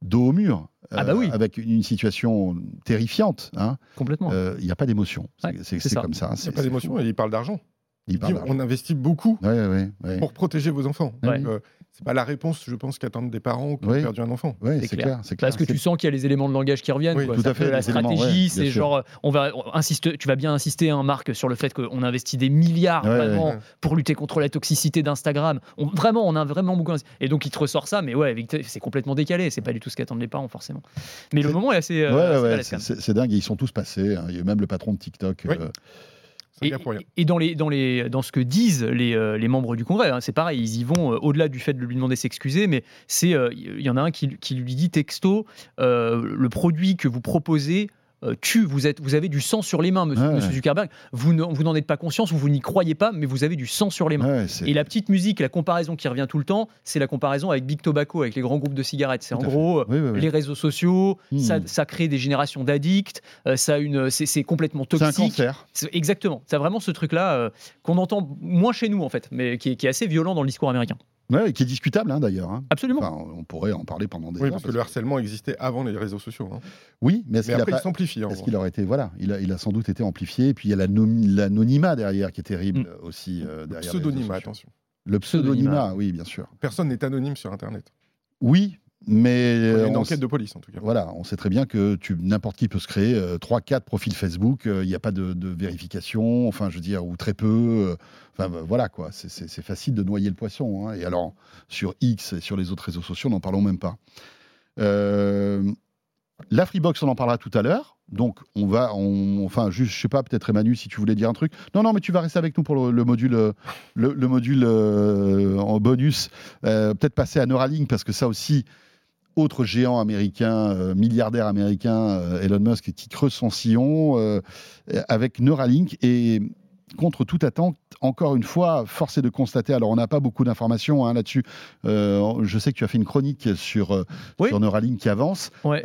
dos au mur, euh, Ah bah oui. avec une situation terrifiante. hein. Complètement. Euh, Il n'y a pas d'émotion. C'est Ouais, comme ça. Il C'est- n'y a pas d'émotion et il parle d'argent. Il dit, on investit beaucoup Ouais, ouais, ouais. pour protéger vos enfants. Ouais. Donc, euh, c'est pas la réponse, je pense, qu'attendent des parents qui ont Oui. perdu un enfant. Ouais, C'est clair. clair. c'est clair. Parce que tu sens qu'il y a les éléments de langage qui reviennent. Oui, quoi. tout à fait, La stratégie, ouais, c'est genre, on va on insiste, tu vas bien insister, hein, Marc, sur le fait qu'on investit des milliards Ouais, vraiment ouais. pour lutter contre la toxicité d'Instagram. On- Vraiment, on a vraiment beaucoup. investi. Et donc, il te ressort ça, mais ouais, c'est complètement décalé. C'est pas du tout ce qu'attendent les parents, forcément. Mais le moment est assez. euh, Ouais, assez ouais, balèze, c'est- dingue. Ils sont tous passés. hein. Il y a eu même le patron de TikTok. Oui. euh, Et, gars pour rien. et dans, les, dans, les, dans ce que disent les, euh, les membres du Congrès, hein, c'est pareil, ils y vont euh, au-delà du fait de lui demander de s'excuser, mais c'est euh, il y en a un qui, qui lui dit texto euh, le produit que vous proposez euh, tue, vous, êtes, vous avez du sang sur les mains, monsieur, Ouais, monsieur ouais. Zuckerberg. Vous ne- vous n'en êtes pas conscience, vous, vous n'y croyez pas, mais vous avez du sang sur les mains. Ouais, Et la petite musique, la comparaison qui revient tout le temps, c'est la comparaison avec Big Tobacco, avec les grands groupes de cigarettes. C'est en gros euh, Oui, oui, oui. les réseaux sociaux, Hmm. ça, ça crée des générations d'addicts, euh, ça a une, c'est, complètement C'est un toxique. cancer. Exactement. C'est vraiment ce truc-là euh, qu'on entend moins chez nous en fait, mais qui est, qui est assez violent dans le discours américain. Ouais, et qui est discutable hein, d'ailleurs. hein. Absolument. Enfin, on pourrait en parler pendant des Oui, heures. parce que le harcèlement existait avant les réseaux sociaux. hein. Oui, mais est-ce Mais qu'il a pas- il s'amplifie. Est-ce qu'il aurait été voilà, il a, il a sans doute été amplifié. Et puis il y a l'anony- l'anonymat derrière qui est terrible Mm. aussi euh, Le derrière. les pseudonymat, attention. Le Pseudonymat. oui, bien sûr. Personne n'est anonyme sur Internet. Oui, mais euh, une enquête de police, en tout cas. voilà, on sait très bien que n'importe qui peut se créer euh, trois, quatre profils Facebook. euh, Il n'y a pas de, de vérification, enfin, je veux dire, ou très peu. euh, Enfin, bah, voilà quoi. C'est- facile de noyer le poisson. hein. Et alors, sur X et sur les autres réseaux sociaux, n'en parlons même pas. Euh, la Freebox, on en parlera tout à l'heure. Donc, on va, on- enfin, juste, je sais pas, peut-être Emmanuel, si tu voulais dire un truc. Non, non, mais tu vas rester avec nous pour le, le module, euh, le, le module euh, en bonus. Euh, peut-être passer à Neuralink parce que ça aussi, autre géant américain, euh, milliardaire américain, euh, Elon Musk, qui creuse son sillon euh, avec Neuralink et contre toute attente, encore une fois, force est de constater, alors on n'a pas beaucoup d'informations hein, là-dessus, je sais que tu as fait une chronique sur, Oui. sur Neuralink qui avance, Ouais.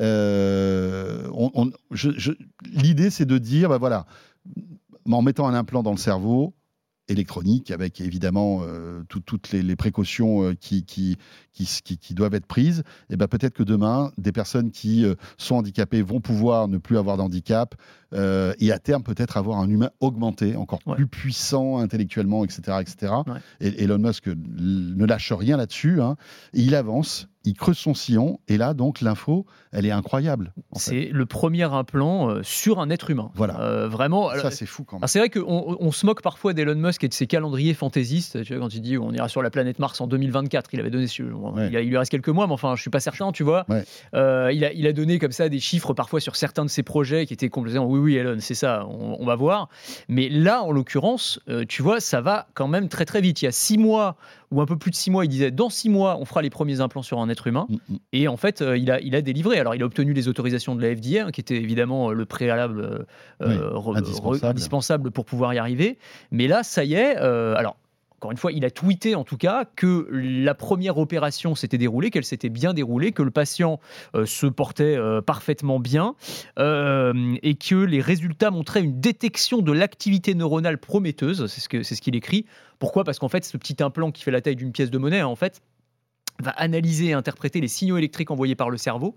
L'idée, c'est de dire, bah voilà, en mettant un implant dans le cerveau électronique, avec évidemment euh, tout- toutes les, précautions euh, qui, qui, qui, qui- doivent être prises, et ben peut-être que demain, des personnes qui euh, sont handicapées vont pouvoir ne plus avoir d'handicap, euh, et à terme peut-être avoir un humain augmenté, encore Ouais. plus puissant intellectuellement, etc. etc. Ouais. Et Elon Musk ne lâche rien là-dessus, hein. Il avance, il creuse son sillon, et là, donc, l'info, elle est incroyable. C'est le premier implant euh, sur un être humain. Voilà. Euh, vraiment. Ça, c'est fou quand même. c'est vrai qu'on on se moque parfois d'Elon Musk et de ses calendriers fantaisistes. Tu vois, quand il dit on ira sur la planète Mars en 2024, il avait donné. Ouais. Il, a- il lui reste quelques mois, mais enfin, je suis pas certain, tu vois. Ouais. Euh, il, a, il a donné comme ça des chiffres parfois sur certains de ses projets qui étaient complètement oui, oui, Elon, c'est ça, on, on va voir. Mais là, en l'occurrence, euh, tu vois, ça va quand même très très vite. Il y a six mois ou un peu plus de six mois, il disait dans six mois, on fera les premiers implants sur un être humain. Mm, mm. Et en fait, euh, il, a, il a délivré. Alors, il a obtenu les autorisations de la FDA, hein, qui était évidemment euh, le préalable euh, Oui, indispensable. indispensable pour pouvoir y arriver. Mais là, ça y est. alors, encore une fois, il a tweeté en tout cas que la première opération s'était déroulée, qu'elle s'était bien déroulée, que le patient euh, se portait euh, parfaitement bien euh, et que les résultats montraient une détection de l'activité neuronale prometteuse. C'est ce qu'il écrit. Pourquoi? Parce qu'en fait, ce petit implant qui fait la taille d'une pièce de monnaie, en fait, va analyser et interpréter les signaux électriques envoyés par le cerveau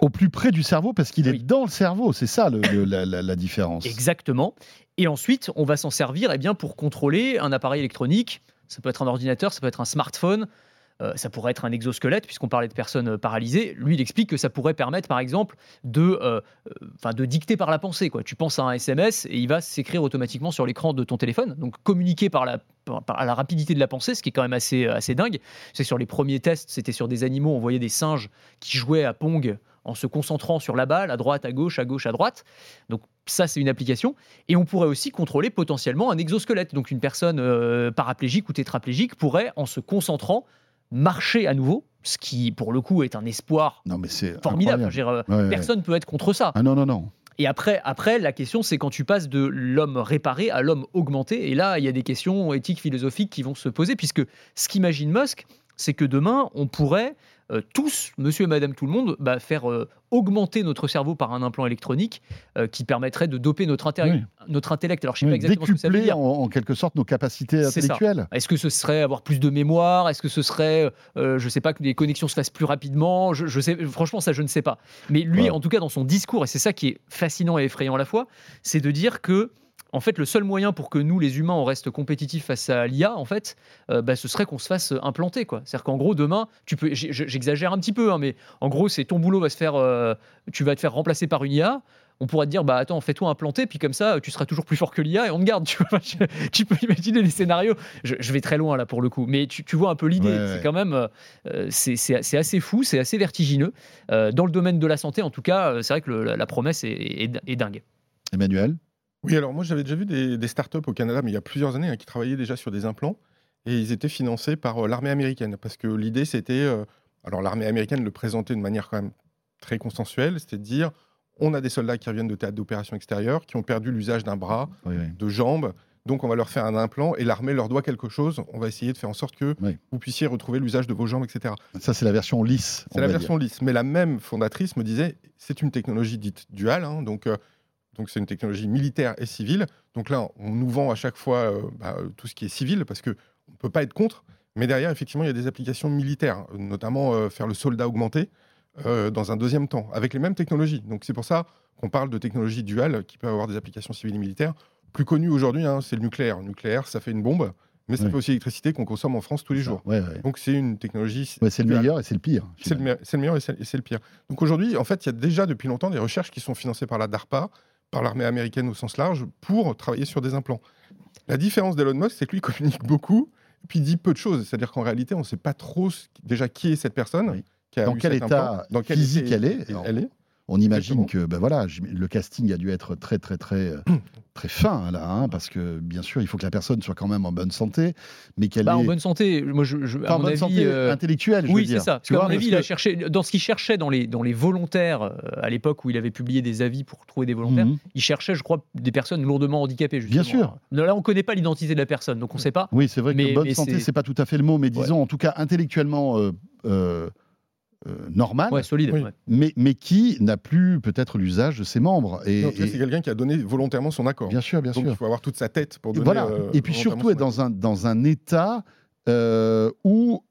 Au plus près du cerveau, parce qu'il Oui. est dans le cerveau, c'est ça le- le- la, différence. Exactement. Et ensuite, on va s'en servir eh bien, pour contrôler un appareil électronique. Ça peut être un ordinateur, ça peut être un smartphone, euh, ça pourrait être un exosquelette, puisqu'on parlait de personnes euh, paralysées. Lui, il explique que ça pourrait permettre, par exemple, de, euh, euh, de dicter par la pensée. Quoi. Tu penses à un SMS et il va s'écrire automatiquement sur l'écran de ton téléphone. Donc, communiquer par la, par, par la rapidité de la pensée, ce qui est quand même assez, assez dingue. C'est sur les premiers tests, c'était sur des animaux, on voyait des singes qui jouaient à Pong en se concentrant sur la balle, à droite, à gauche, à gauche, à droite. Donc ça, c'est une application. Et on pourrait aussi contrôler potentiellement un exosquelette. Donc une personne euh, paraplégique ou tétraplégique pourrait, en se concentrant, marcher à nouveau, ce qui, pour le coup, est un espoir Non, mais c'est formidable. dire, euh, Ouais. Personne ne peut être contre ça. Ah non, non, non. Et après, après, la question, c'est quand tu passes de l'homme réparé à l'homme augmenté. Et là, il y a des questions éthiques, philosophiques qui vont se poser, puisque ce qu'imagine Musk, c'est que demain, on pourrait euh, tous, monsieur et madame tout le monde, bah, faire euh, augmenter notre cerveau par un implant électronique euh, qui permettrait de doper notre, Oui. notre intellect. Alors, je ne sais pas exactement ce que ça veut dire. en, en quelque sorte nos capacités intellectuelles. Est-ce que ce serait avoir plus de mémoire? Est-ce que ce serait, je sais pas, que les connexions se fassent plus rapidement? Je, je sais, Franchement, ça, je ne sais pas. Mais lui, Ouais. en tout cas, dans son discours, et c'est ça qui est fascinant et effrayant à la fois, c'est de dire que, en fait, le seul moyen pour que nous, les humains, on reste compétitifs face à l'IA, en fait, euh, bah, ce serait qu'on se fasse implanter, quoi. C'est-à-dire qu'en gros, demain, tu peux, j'exagère un petit peu, hein, mais en gros, c'est ton boulot va se faire, euh, tu vas te faire remplacer par une IA on pourrait te dire, bah attends, fais-toi implanter, puis comme ça, tu seras toujours plus fort que l'IA et on te garde. Tu, vois. Je- tu peux imaginer les scénarios. Je, je vais très loin là pour le coup, mais tu, tu vois un peu l'idée. Ouais, c'est quand même, euh, c'est assez fou, c'est assez vertigineux. Euh, dans le domaine de la santé, en tout cas, euh, c'est vrai que le- la, la promesse est, est- est dingue. Emmanuel? Oui, alors moi j'avais déjà vu des, des startups au Canada, mais il y a plusieurs années, hein, qui travaillaient déjà sur des implants et ils étaient financés par euh, l'armée américaine parce que l'idée c'était, euh, alors l'armée américaine le présentait de manière quand même très consensuelle, c'était de dire on a des soldats qui reviennent de théâtre d'opération extérieure, qui ont perdu l'usage d'un bras, Oui, oui. de jambes, donc on va leur faire un implant et l'armée leur doit quelque chose, on va essayer de faire en sorte que Oui. vous puissiez retrouver l'usage de vos jambes, etc. Ça, c'est la version lisse. C'est la va dire. version lisse. Mais la même fondatrice me disait, c'est une technologie dite duale, hein, donc euh, donc c'est une technologie militaire et civile. Donc là, on nous vend à chaque fois euh, bah, tout ce qui est civil parce que on ne peut pas être contre. Mais derrière, effectivement, il y a des applications militaires, notamment euh, faire le soldat augmenté euh, dans un deuxième temps, avec les mêmes technologies. Donc c'est pour ça qu'on parle de technologie duale qui peut avoir des applications civiles et militaires. Plus connu aujourd'hui, hein, c'est le nucléaire. Le nucléaire, ça fait une bombe, mais ça Oui. fait aussi l'électricité qu'on consomme en France tous les jours. Ouais, ouais. Donc c'est une technologie. Ouais, c'est le meilleur et c'est le pire. C'est le, me- c'est le meilleur et c'est le pire. Donc aujourd'hui, en fait, il y a déjà depuis longtemps des recherches qui sont financées par la DARPA, par l'armée américaine au sens large, pour travailler sur des implants. La différence d'Elon Musk, c'est que lui communique beaucoup, et puis il dit peu de choses. C'est-à-dire qu'en réalité, on ne sait pas trop ce- déjà qui est cette personne. Oui. Qui a Dans quel état dans quel physique état elle est. Alors, elle est. On imagine Exactement. que ben voilà, le casting a dû être très très très euh, très fin là, hein, parce que bien sûr il faut que la personne soit quand même en bonne santé, mais qu'elle Bah, est en bonne santé, moi, je, je- à en mon bonne avis, santé euh, intellectuelle. je Oui, c'est ça. Tu vois, mon avis, il a cherché dans ce qu'il cherchait dans les dans les volontaires euh, à l'époque où il avait publié des avis pour trouver des volontaires. Mhm. Il cherchait, je crois, des personnes lourdement handicapées. Justement. Bien sûr. Là, on connaît pas l'identité de la personne, donc on sait pas. Oui, c'est vrai Mais- que bonne santé, c'est- pas tout à fait le mot, mais disons en tout cas intellectuellement euh, euh, euh, normal, Ouais, solide. Oui. mais, mais qui n'a plus peut-être l'usage de ses membres. Et, c'est quelqu'un qui a donné volontairement son accord. bien sûr, bien Donc sûr. il faut avoir toute sa tête pour donner. voilà. euh, et puis surtout être dans un, dans un état euh, où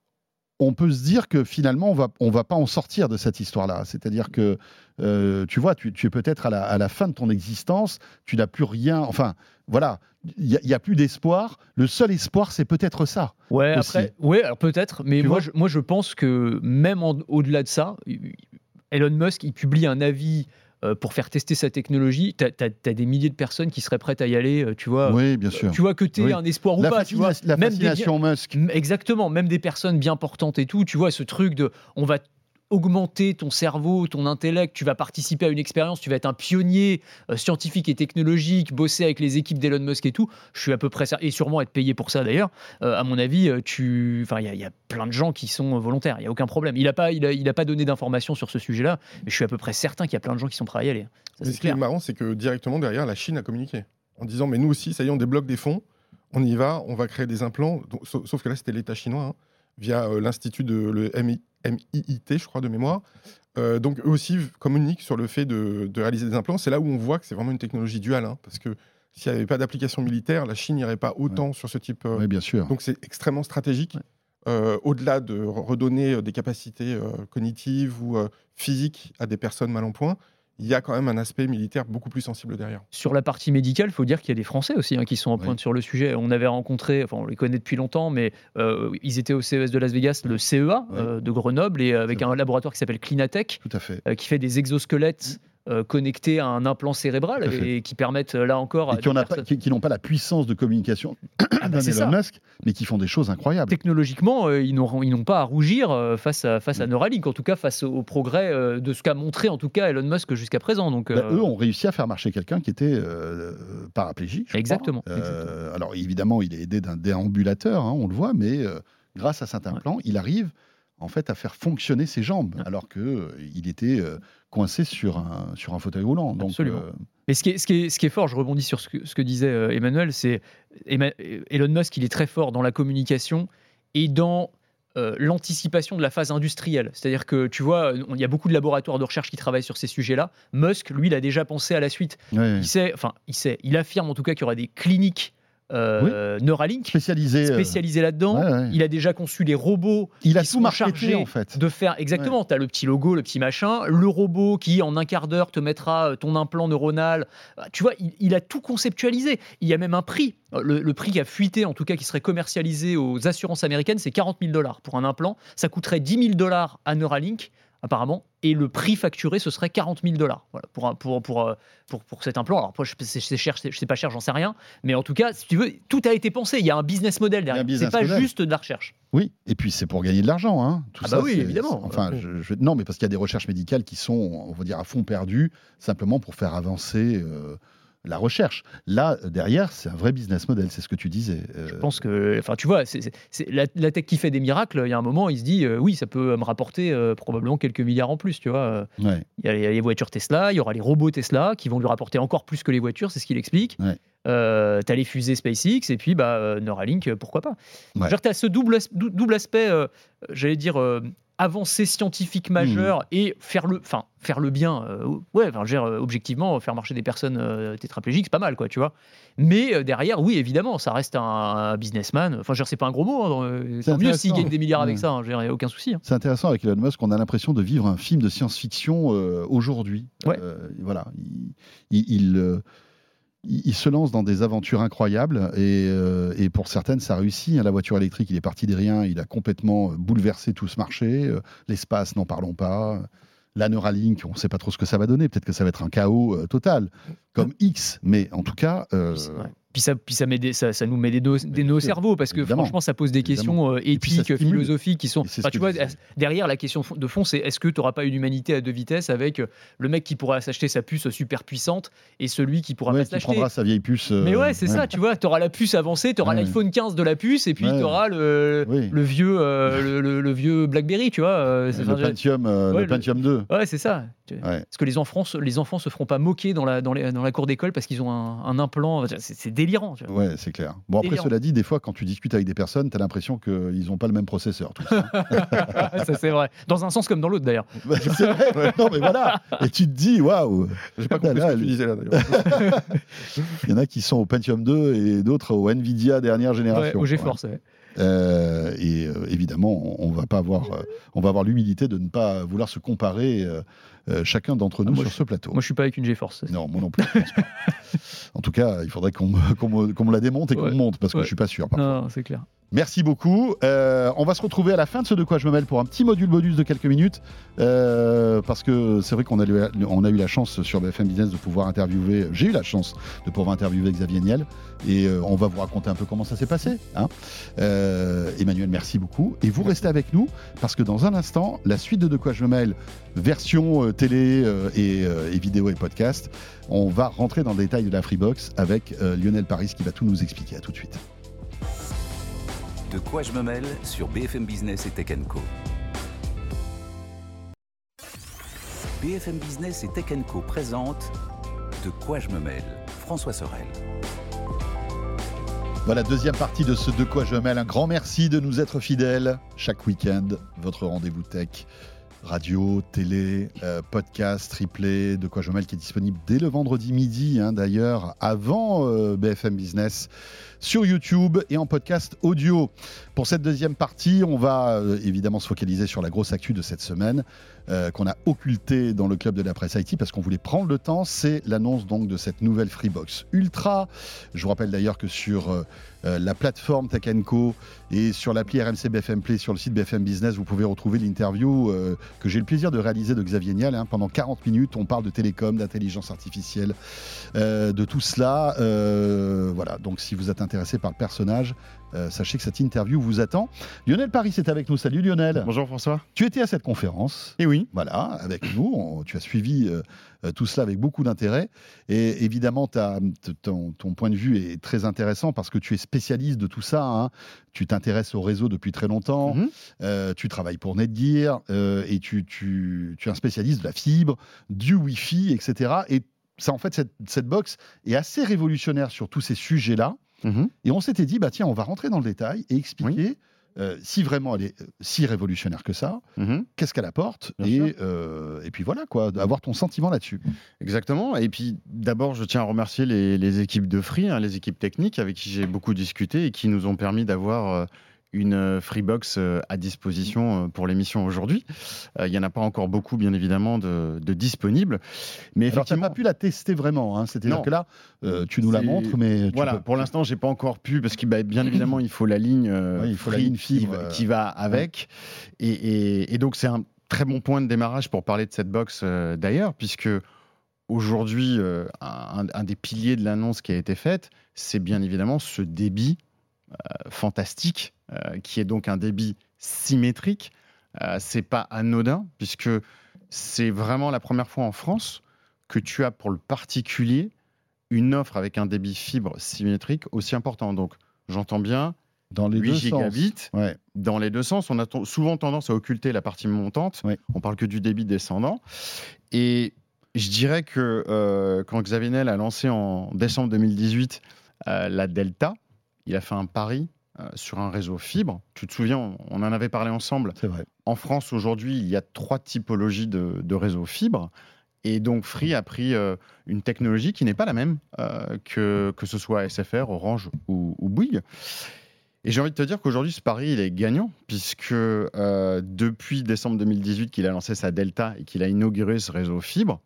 on peut se dire que finalement on va, on va pas en sortir de cette histoire-là. C'est-à-dire que euh, tu vois, tu, tu es peut-être à la, à la fin de ton existence, tu n'as plus rien. Enfin, voilà, il n'y a, plus d'espoir. Le seul espoir, c'est peut-être ça. Ouais, Aussi. après, ouais, alors peut-être, mais Tu moi je, moi je pense que même au-delà de ça, Elon Musk, il publie un avis pour faire tester sa technologie. Tu as, des milliers de personnes qui seraient prêtes à y aller, euh, tu vois. oui, bien sûr. Tu vois que tu Oui. un espoir ou pas, tu vois. la Même des- fascination Musk. M- Exactement, même des personnes bien portantes et tout, tu vois, ce truc de on va augmenter ton cerveau, ton intellect, tu vas participer à une expérience, tu vas être un pionnier euh, scientifique et technologique, bosser avec les équipes d'Elon Musk et tout, je suis à peu près certain, et sûrement être payé pour ça d'ailleurs, Euh, à mon avis, euh, tu... enfin, il y, a- y plein de gens qui sont volontaires, il n'y a aucun problème. Il n'a pas, il a, il a pas donné d'informations sur ce sujet-là, mais je suis à peu près certain qu'il y a plein de gens qui sont prêts à y aller. Ça, Mais ce qui est marrant, c'est que directement derrière, la Chine a communiqué en disant Mais nous aussi, ça y est, on débloque des fonds, on y va, on va créer des implants. Donc, sauf, sauf que là, c'était l'État chinois, hein, via euh, l'Institut de le MI MIIT, je crois, de mémoire. Euh, donc, eux aussi communiquent sur le fait de, de réaliser des implants. C'est là où on voit que c'est vraiment une technologie duale, hein, parce que s'il n'y avait pas d'application militaire, la Chine n'irait pas autant sur ce type. euh, Oui, bien sûr. donc c'est extrêmement stratégique. Euh, Au-delà de redonner euh, des capacités cognitives ou physiques à des personnes mal en point, il y a quand même un aspect militaire beaucoup plus sensible derrière. Sur la partie médicale, il faut dire qu'il y a des Français aussi hein, qui sont en Oui. pointe sur le sujet. On avait rencontré, enfin on les connaît depuis longtemps, mais euh, ils étaient au CES de Las Vegas, le CEA Oui. euh, de Grenoble, et avec C'est un laboratoire qui s'appelle Clinatech, Tout à fait. euh, qui fait des exosquelettes euh, connectés à un implant cérébral et qui permettent euh, là encore Et qui pas- n'ont pas la puissance de communication Ah bah, Elon. Musk, mais qui font des choses incroyables. Technologiquement, euh, ils n'ont pas à rougir euh, face à, face à Mm. Neuralink, en tout cas face au, au progrès de ce qu'a montré en tout cas Elon Musk jusqu'à présent. Donc, Bah, eux ont réussi à faire marcher quelqu'un qui était paraplégique. Exactement, exactement. Alors évidemment, il est aidé d'un déambulateur, hein, on le voit, mais grâce à cet implant, il arrive en fait à faire fonctionner ses jambes, Ouais. alors que euh, il était euh, coincé sur un sur un fauteuil roulant. Donc, Absolument. euh, Mais ce qui, est, ce, qui est, ce qui est fort, je rebondis sur ce que, ce que disait Emmanuel, c'est Elon Musk, il est très fort dans la communication et dans euh, l'anticipation de la phase industrielle. C'est-à-dire que, tu vois, il y a beaucoup de laboratoires de recherche qui travaillent sur ces sujets-là. Musk, lui, il a déjà pensé à la suite. Il sait, enfin, il sait, il affirme en tout cas qu'il y aura des cliniques euh, Neuralink spécialisé. euh, spécialisées là-dedans. ouais, ouais. Il a déjà conçu les robots Il a qui tout sont marketé chargés en fait. de faire exactement. Tu as le petit logo, le petit machin, le robot qui en un quart d'heure te mettra euh, ton implant neuronal. Ah, Tu vois, il, il a tout conceptualisé. Il y a même un prix. Le, le prix qui a fuité, en tout cas, qui serait commercialisé aux assurances américaines, c'est 40 000 dollars pour un implant. Ça coûterait 10 000 dollars à Neuralink apparemment, et le prix facturé, ce serait 40 000 dollars voilà, pour, un- pour, pour, euh, pour, pour cet implant. Alors, c'est cher, pas cher, j'en sais rien, mais en tout cas, si tu veux, tout a été pensé. Il y a un business model derrière. C'est pas model. juste de la recherche. Oui, et puis c'est pour gagner de l'argent. Hein. Tout Ah ça, bah oui, c'est- évidemment. Enfin, Oui. je- je- non, mais parce qu'il y a des recherches médicales qui sont, on va dire, à fond perdues, simplement pour faire avancer euh, la recherche. Là, derrière, c'est un vrai business model, c'est ce que tu disais. Euh. Je pense que, enfin, tu vois, c'est la, la, tech qui fait des miracles. Il y a un moment, il se dit, euh, oui, ça peut me rapporter euh, probablement quelques milliards en plus, tu vois. Ouais. Il y a les voitures Tesla, il y aura les robots Tesla qui vont lui rapporter encore plus que les voitures, c'est ce qu'il explique. Ouais. Euh, tu as les fusées SpaceX et puis bah, Neuralink, pourquoi pas. Ouais. Genre, tu as ce double, as- dou- double aspect, euh, j'allais dire, euh, avancée scientifique majeure Hmm. et faire le, enfin, faire le bien. euh, ouais, enfin, dire, euh, objectivement, faire marcher des personnes euh, tétraplégiques, c'est pas mal, quoi, tu vois. Mais euh, derrière, oui, évidemment, ça reste un, un businessman. Enfin, je c'est pas un gros mot. hein, C'est mieux s'il gagne des milliards avec Ouais. ça, hein, dire, aucun souci. hein. C'est intéressant avec Elon Musk, on a l'impression de vivre un film de science-fiction aujourd'hui. Ouais. Voilà, il, il- il, il- se lance dans des aventures incroyables et, euh, et pour certaines, ça réussit. hein. La voiture électrique, il est parti de rien, il a complètement bouleversé tout ce marché. Euh, L'espace, n'en parlons pas. La Neuralink, on ne sait pas trop ce que ça va donner. Peut-être que ça va être un chaos euh, total, comme X. Mais en tout cas, euh, Puis, ça, puis ça, met des- ça, ça nous met des, dos- des bien nœuds au sûr, cerveau parce que évidemment. franchement, ça pose des Évidemment. questions euh, éthiques, philosophiques qui sont. Tu vois, derrière la question de fond, c'est est-ce que tu n'auras pas une humanité à deux vitesses avec euh, le mec qui pourra s'acheter sa puce super puissante et celui qui pourra ouais, pas l'acheter? prendra sa vieille puce. euh, mais ouais, c'est ça, tu vois, tu auras la puce avancée, tu auras Ouais. l'iPhone 15 de la puce, et puis tu auras le, Oui. le, vieux, euh, le, le- le vieux Blackberry, tu vois. Le enfin, Pentium, euh, le Pentium 2. Ouais, c'est ça. Parce que les enfants, les enfants se feront pas moquer dans la, dans les- dans la cour d'école parce qu'ils ont un, un implant. C'est délirant. tu vois. Ouais, c'est clair. Bon, après, Délirant. cela dit, des fois, quand tu discutes avec des personnes, tu as l'impression qu'ils n'ont pas le même processeur. ça, c'est vrai. Dans un sens comme dans l'autre, d'ailleurs. Bah, c'est vrai. Non, mais voilà. Et tu te dis, waouh. J'ai pas compris Là, ce que tu disais là d'ailleurs. Il y en a qui sont au Pentium 2 et d'autres au Nvidia dernière Ouais, génération. au quoi. GeForce. ouais. Euh, et euh, évidemment, on, on va pas avoir, euh, on va avoir l'humilité de ne pas vouloir se comparer chacun d'entre nous Ah, moi, sur ce plateau. Moi, je suis pas avec une GeForce. Non, moi non plus. je pense pas. en tout cas, il faudrait qu'on me, qu'on me- qu'on me la démonte et qu'on Ouais. me monte parce que Ouais. je suis pas sûr. parfois. Non, non, c'est clair. Merci beaucoup. Euh, on va se retrouver à la fin de ce De quoi je me mêle pour un petit module bonus de quelques minutes. euh, parce que c'est vrai qu'on a, eu- la chance sur BFM Business de pouvoir interviewer, j'ai eu la chance de pouvoir interviewer Xavier Niel. Et euh, on va vous raconter un peu comment ça s'est passé. hein. Emmanuel, merci beaucoup. Et vous restez avec nous parce que dans un instant, la suite de De quoi je me mêle, version télé et, vidéo et podcast, on va rentrer dans le détail de la Freebox avec Lionel Paris qui va tout nous expliquer. À tout de suite. De quoi je me mêle sur BFM Business et Tech Co. BFM Business et Tech Co présente De quoi je me mêle François Sorel. Voilà, deuxième partie de ce De quoi je me mêle. Un grand merci de nous être fidèles chaque week-end. Votre rendez-vous tech, radio, télé, euh, podcast, replay, De quoi je qui est disponible dès le vendredi midi, hein, d'ailleurs, avant euh, BFM Business, sur YouTube et en podcast audio. Pour cette deuxième partie, on va euh, évidemment se focaliser sur la grosse actu de cette semaine euh, qu'on a occultée dans le club de la presse IT parce qu'on voulait prendre le temps. C'est l'annonce donc de cette nouvelle Freebox Ultra. Je vous rappelle d'ailleurs que sur euh, euh, la plateforme Tech Co et sur l'appli RMC BFM Play sur le site BFM Business, vous pouvez retrouver l'interview que j'ai le plaisir de réaliser de Xavier Niel. hein. Pendant 40 minutes, on parle de télécom, d'intelligence artificielle, de tout cela. Voilà, donc si vous êtes intéressé par le personnage, euh, sachez que cette interview vous attend. Lionel Paris est avec nous. Salut Lionel. Bonjour François. Tu étais à cette conférence. Et oui. Voilà, avec nous. On- tu as suivi euh, euh, tout cela avec beaucoup d'intérêt. Et évidemment, ton, ton point de vue est très intéressant parce que tu es spécialiste de tout ça. hein. Tu t'intéresses au réseau depuis très longtemps. Mhm. Euh, tu travailles pour Netgear et tu, tu- tu es un spécialiste de la fibre, du Wi-Fi, etc. Et ça, en fait, cette, cette box est assez révolutionnaire sur tous ces sujets-là. Mhm. Et on s'était dit, bah tiens, on va rentrer dans le détail et expliquer euh, si vraiment elle est euh, si révolutionnaire que ça, Mhm. qu'est-ce qu'elle apporte et, euh, et puis voilà quoi, avoir ton sentiment là-dessus. Exactement. Et puis d'abord, je tiens à remercier les, les équipes de Free, hein, les équipes techniques avec qui j'ai beaucoup discuté et qui nous ont permis d'avoir une euh, Freebox euh, à disposition euh, pour l'émission aujourd'hui. Il n'y en a pas encore beaucoup, bien évidemment, de, de disponibles. Mais Alors tu n'as effectivement, pas pu la tester vraiment, hein, c'est-à-dire Non. que là, euh, tu nous la montres, mais tu Voilà, peux- pour l'instant, j'ai pas encore pu parce que bah, bien évidemment, il faut la ligne, euh, il faut la Free ligne fibre, qui, va- euh, qui va avec. Et, et- et donc, c'est un très bon point de démarrage pour parler de cette box d'ailleurs, puisque aujourd'hui, euh, un, un des piliers de l'annonce qui a été faite, c'est bien évidemment ce débit euh, fantastique, qui est donc un débit symétrique. Euh, c'est pas anodin, puisque c'est vraiment la première fois en France que tu as pour le particulier une offre avec un débit fibre symétrique aussi important. Donc, j'entends bien, Dans les 8 deux gigabits sens. Ouais. dans les deux sens. On a souvent tendance à occulter la partie montante. Oui. On parle que du débit descendant. Et je dirais que euh, quand Xavier Niel a lancé en décembre 2018 euh, la Delta, il a fait un pari euh, sur un réseau fibre. Tu te souviens, on, on en avait parlé ensemble. C'est vrai. En France, aujourd'hui, il y a trois typologies de, de réseaux fibres. Et donc, Free a pris euh, une technologie qui n'est pas la même euh, que, que ce soit SFR, Orange ou, ou Bouygues. Et j'ai envie de te dire qu'aujourd'hui, ce pari, il est gagnant, puisque euh, depuis décembre 2018 qu'il a lancé sa Delta et qu'il a inauguré ce réseau fibre,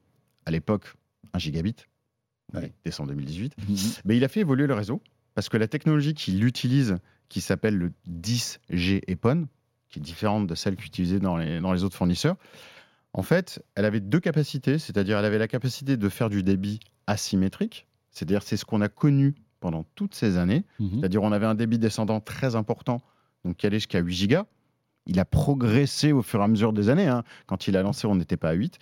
à l'époque, 1 gigabit, Ouais. décembre 2018, Mhm. mais il a fait évoluer le réseau, parce que la technologie qu'il utilise, qui s'appelle le 10G EPON, qui est différente de celle qu'utilisait dans les, dans les autres fournisseurs, en fait, elle avait deux capacités, c'est-à-dire elle avait la capacité de faire du débit asymétrique, c'est-à-dire c'est ce qu'on a connu pendant toutes ces années, Mhm. c'est-à-dire on avait un débit descendant très important, donc qui allait jusqu'à 8 gigas. Il a progressé au fur et à mesure des années. hein. Quand il a lancé, on n'était pas à 8.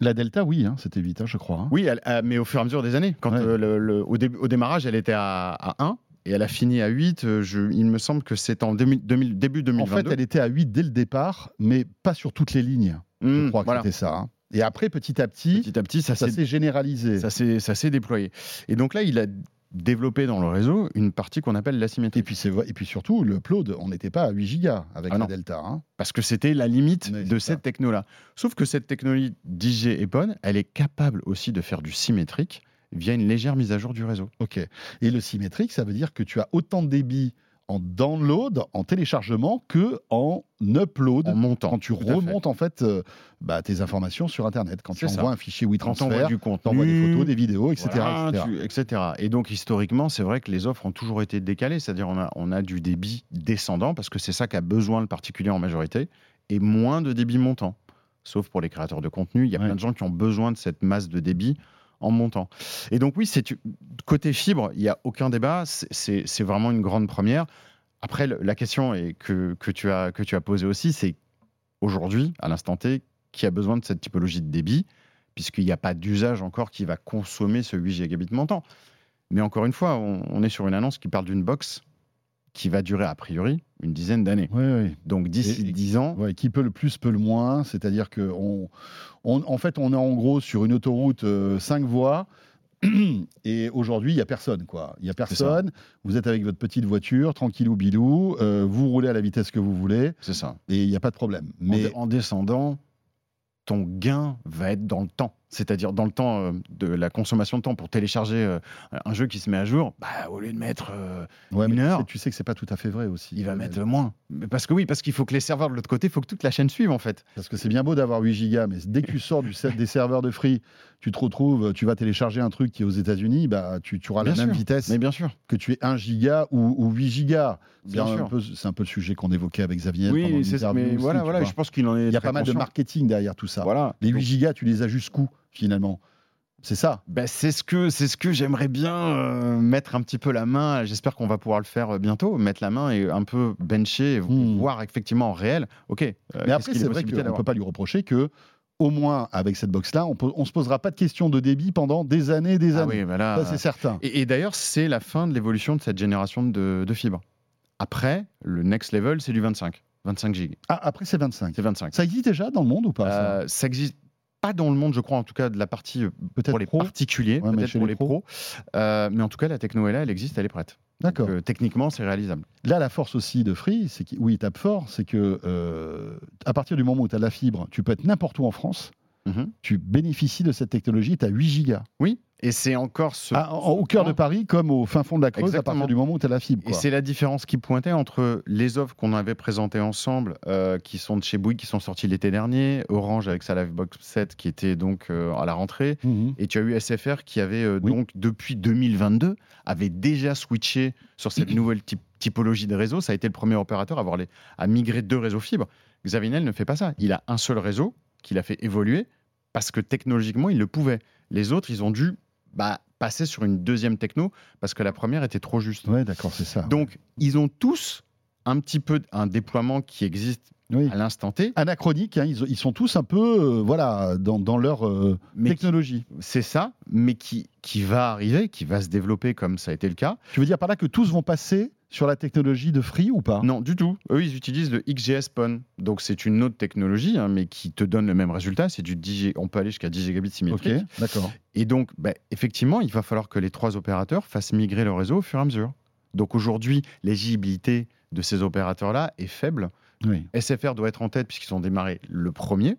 La Delta, oui, hein, c'était 8, hein, je crois. Oui, elle- euh, mais au fur et à mesure des années. Quand, Ouais. euh, le- le- au, démarrage, elle était à, à 1 et elle a fini à 8. euh, je- il me semble que c'est en 2000 2000 début En 2022. fait, elle était à 8 dès le départ, mais pas sur toutes les lignes. Je Mmh, crois que voilà. c'était ça. hein. Et après, petit à petit, Petit à petit, ça, ça s'est généralisé. ça s'est ça s'est déployé. Et donc là, il a développé dans le réseau une partie qu'on appelle l'asymétrie. Et puis, et puis surtout, le upload, on n'était pas à 8 gigas avec Ah la. Delta. hein. Parce que c'était la limite de cette techno-là. Sauf que cette technologie DJ EPON, elle est capable aussi de faire du symétrique via une légère mise à jour du réseau. Ok. Et le symétrique, ça veut dire que tu as autant de débit en download, en téléchargement, que en upload. En montant. quand tu fait. remontes en fait euh, bah, tes informations sur Internet, quand tu ça. envoies un fichier WeTransfer, du contenu, t'envoies des photos, des vidéos, etc. Voilà, etc. tu- etc. Et donc historiquement, c'est vrai que les offres ont toujours été décalées, c'est-à-dire on a, on a du débit descendant parce que c'est ça qu'a besoin le particulier en majorité, et moins de débit montant. Sauf pour les créateurs de contenu, il y a Ouais. plein de gens qui ont besoin de cette masse de débit en montant. Et donc oui, c'est côté fibre, il n'y a aucun débat, c'est- vraiment une grande première. Après, la question est que, que, tu as, que tu as posée aussi, c'est aujourd'hui, à l'instant T, qui a besoin de cette typologie de débit, puisqu'il n'y a pas d'usage encore qui va consommer ce 8 gigabits montant. Mais encore une fois, on, on est sur une annonce qui parle d'une box qui va durer a priori une dizaine d'années. Oui, oui. Donc d'ici Et- et- 10 ans, Ouais, qui peut le plus, peut le moins. C'est-à-dire que on, on- en fait, on est en gros sur une autoroute 5 voies. Et aujourd'hui, il n'y a personne. quoi. Il n'y a personne. Vous êtes avec votre petite voiture, tranquillou bilou. euh, vous roulez à la vitesse que vous voulez. c'est ça. Et il n'y a pas de problème. Mais en, descendant, ton gain va être dans le temps. C'est-à-dire dans le temps euh, de la consommation de temps pour télécharger euh, un jeu qui se met à jour, bah, au lieu de mettre euh, ouais, une tu heure. sais- tu sais que c'est pas tout à fait vrai aussi. il va mettre moins. Mais Parce que oui, parce qu'il faut que les serveurs de l'autre côté, il faut que toute la chaîne suive en fait. Parce que c'est bien beau d'avoir 8 gigas, mais dès que tu sors du set des serveurs de Free, tu te retrouves, tu vas télécharger un truc qui est aux États-Unis, bah, tu, tu auras la même vitesse Mais bien sûr. que tu es 1 giga ou, ou 8 gigas. C'est un, peu- c'est un peu le sujet qu'on évoquait avec Xavier. Oui, c'est l'interview mais aussi, voilà, tu voilà. Je pense qu'il en est. Il y a pas mal de marketing derrière tout ça. Voilà. Les 8 Donc, gigas, tu les as jusqu'où finalement C'est ça. bah, c'est ce que c'est ce que j'aimerais bien euh, mettre un petit peu la main. J'espère qu'on va pouvoir le faire euh, bientôt. Mettre la main et un peu bencher, Hmm. voir effectivement en réel. Ok. euh, Mais après, c'est est vrai qu'on ne peut pas lui reprocher que, au moins avec cette box-là, on ne se posera pas de questions de débit pendant des années et des Ah années. oui, bah là, Ça, c'est certain. Et, et d'ailleurs, c'est la fin de l'évolution de cette génération de, de fibres. Après, le next level, c'est du 25. 25 gigs. Ah, après, c'est 25. C'est 25. Ça existe déjà dans le monde ou pas ça? Ça existe pas dans le monde, je crois, en tout cas de la partie euh, Peut-être pour les pro particuliers, Ouais, peut-être pour les pros. Euh, mais en tout cas, la techno est là, elle existe, elle est prête. D'accord. Euh, techniquement, c'est réalisable. Là, la force aussi de Free, c'est qu'il- où il tape fort, c'est que euh, à partir du moment où tu as de la fibre, tu peux être n'importe où en France, Mhm. tu bénéficies de cette technologie, tu as 8 gigas. Oui, et c'est encore ce. Ah, au cœur de Paris, comme au fin fond de la Creuse, à partir du moment où tu as la fibre. Et c'est la différence qui pointait entre les offres qu'on avait présentées ensemble, euh, qui sont de chez Bouygues, qui sont sorties l'été dernier, Orange avec sa Livebox 7 qui était donc euh, à la rentrée, Mhm. et tu as eu SFR qui avait euh, Oui. donc depuis 2022 avait déjà switché sur cette nouvelle typ- typologie de réseau. Ça a été le premier opérateur à avoir les, à migrer deux réseaux fibres. Xavier Niel ne fait pas ça. Il a un seul réseau qu'il a fait évoluer parce que technologiquement il le pouvait. Les autres ils ont dû bah, passer sur une deuxième techno parce que la première était trop juste. Ouais, d'accord, c'est ça. Donc, ils ont tous un petit peu un déploiement qui existe Oui. à l'instant T. Anachronique, hein, ils, ils sont tous un peu euh, voilà, dans, dans leur euh, technologie. c'est ça, mais qui, qui va arriver, qui va se développer comme ça a été le cas. Tu veux dire par là que tous vont passer sur la technologie de Free ou pas? Non, du tout. Eux, ils utilisent le XGS PON. Donc, c'est une autre technologie, hein, mais qui te donne le même résultat. C'est du 10 G- On peut aller jusqu'à 10 gigabits Ok, symétriques. d'accord. Et donc, bah, effectivement, il va falloir que les trois opérateurs fassent migrer le réseau au fur et à mesure. Donc, aujourd'hui, l'éligibilité de ces opérateurs-là est faible. Oui. SFR doit être en tête puisqu'ils ont démarré le premier.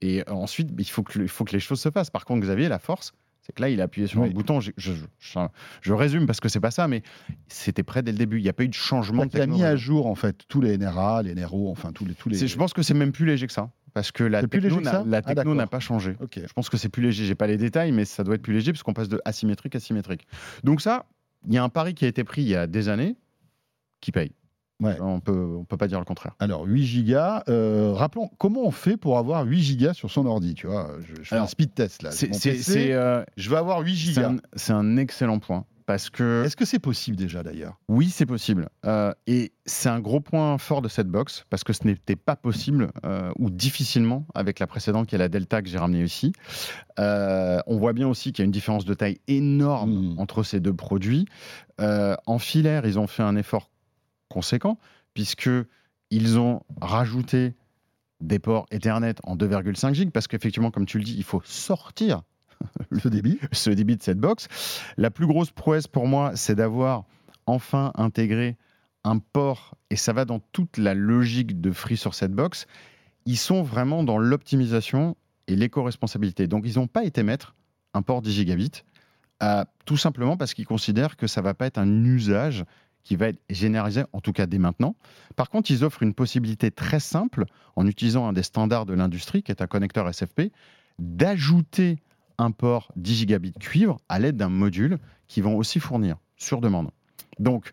Et ensuite, il faut, que, il faut que les choses se fassent. Par contre, Xavier, la force, c'est que là, il a appuyé sur Oui. un bouton. Je, je- je- je résume parce que c'est pas ça, mais c'était prêt dès le début. Il n'y a pas eu de changement. Qui a mis à jour en fait tous les NRA, les NRO, enfin tous les tous les. Je pense que c'est même plus léger que ça. Parce que la techno n'a Ah, n'a pas changé. Ok. Je pense que c'est plus léger. J'ai pas les détails, mais ça doit être plus léger parce qu'on passe de asymétrique à symétrique. Donc ça, il y a un pari qui a été pris il y a des années qui paye. Ouais. On peut, on peut pas dire le contraire. Alors 8 gigas. euh, rappelons comment on fait pour avoir 8 gigas sur son ordi. Tu vois, je, je fais Alors, un speed test là. C'est- euh, je veux avoir 8 c'est gigas. un, c'est un excellent point parce que Est-ce que c'est possible déjà d'ailleurs? Oui, c'est possible. Euh, et c'est un gros point fort de cette box parce que ce n'était pas possible ou difficilement avec la précédente qui est la Delta que j'ai ramenée ici. On voit bien aussi qu'il y a une différence de taille énorme Mhm. entre ces deux produits. En filaire, ils ont fait un effort conséquent puisque ils ont rajouté des ports Ethernet en 2,5 gig parce qu'effectivement, comme tu le dis, il faut sortir Ce débit ce débit de cette box. La plus grosse prouesse pour moi, c'est d'avoir enfin intégré un port, et ça va dans toute la logique de Free sur cette box. Ils sont vraiment dans l'optimisation et l'éco-responsabilité. Donc, ils n'ont pas été mettre un port 10 gigabits, euh, tout simplement parce qu'ils considèrent que ça ne va pas être un usage qui va être généralisé, en tout cas dès maintenant. Par contre, ils offrent une possibilité très simple, en utilisant un des standards de l'industrie, qui est un connecteur SFP, d'ajouter un port 10 gigabits cuivre à l'aide d'un module qu'ils vont aussi fournir sur demande. Donc,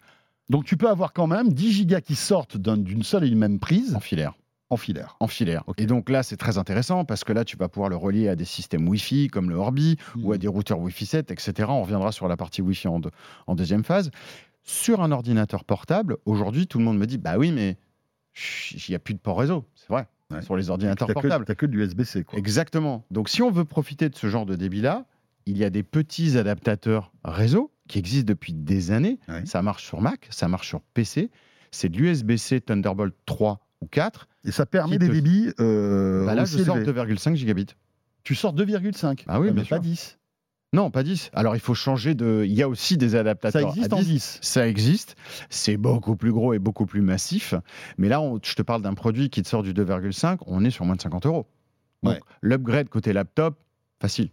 Donc tu peux avoir quand même 10 gigas qui sortent d'un- d'une seule et une même prise en filaire. en filaire. En filaire. Et donc là, c'est très intéressant parce que là, tu vas pouvoir le relier à des systèmes Wi-Fi comme le Orbi ou à des routeurs Wi-Fi 7, etc. On reviendra sur la partie Wi-Fi en deuxième phase. Sur un ordinateur portable, aujourd'hui, tout le monde me dit Bah oui, mais il n'y a plus de port réseau. C'est vrai. Ouais. Sur les ordinateurs portables. t'as que de l'USB-C quoi. Exactement. Donc, si on veut profiter de ce genre de débit-là, il y a des petits adaptateurs réseau qui existent depuis des années. Ouais. Ça marche sur Mac, ça marche sur PC. C'est de l'USB-C Thunderbolt 3 ou 4. Et ça permet des te- débits euh, Bah là, je sors élevés. 2,5 gigabits. Tu sors 2,5. Ah oui, mais pas sûr. 10. Non, pas 10. Alors, il faut changer de. Il y a aussi des Ça adaptateurs. existe à en 10. 10. Ça existe. C'est beaucoup plus gros et beaucoup plus massif. Mais là, on- je te parle d'un produit qui te sort du 2,5. On est sur moins de 50 euros. Donc, Ouais. l'upgrade côté laptop, facile.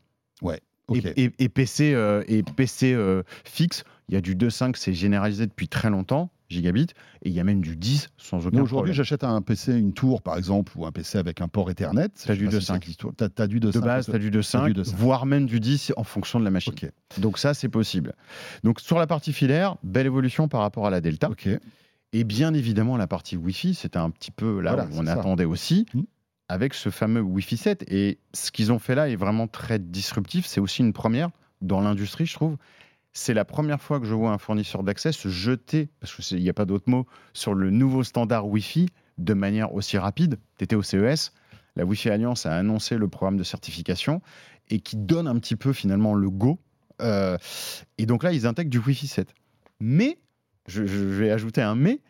Ok. Et, et- et PC, euh, et PC euh, fixe, il y a du 2.5, c'est généralisé depuis très longtemps, gigabit, et il y a même du 10 sans aucun aujourd'hui, problème. j'achète un PC, une tour par exemple, ou un PC avec un port Ethernet. T'as Je du sais pas 2.5. c'est l'histoire. T'as, t'as du 2.5. De base, tu as du 2.5, du 2.5. voire même du 10 en fonction de la machine. Ok. Donc ça, c'est possible. Donc sur la partie filaire, belle évolution par rapport à la Delta. Et bien évidemment, la partie Wi-Fi, c'était un petit peu là Voilà, où on ça. attendait aussi, Mm. avec ce fameux Wi-Fi 7. Et ce qu'ils ont fait là est vraiment très disruptif. C'est aussi une première dans l'industrie, je trouve. C'est la première fois que je vois un fournisseur d'accès se jeter, parce qu'il n'y a pas d'autre mot, sur le nouveau standard Wi-Fi de manière aussi rapide. Tu étais au CES, la Wi-Fi Alliance a annoncé le programme de certification et qui donne un petit peu finalement le go. Euh, et donc là, ils intègrent du Wi-Fi 7. Mais, je, vais ajouter un mais,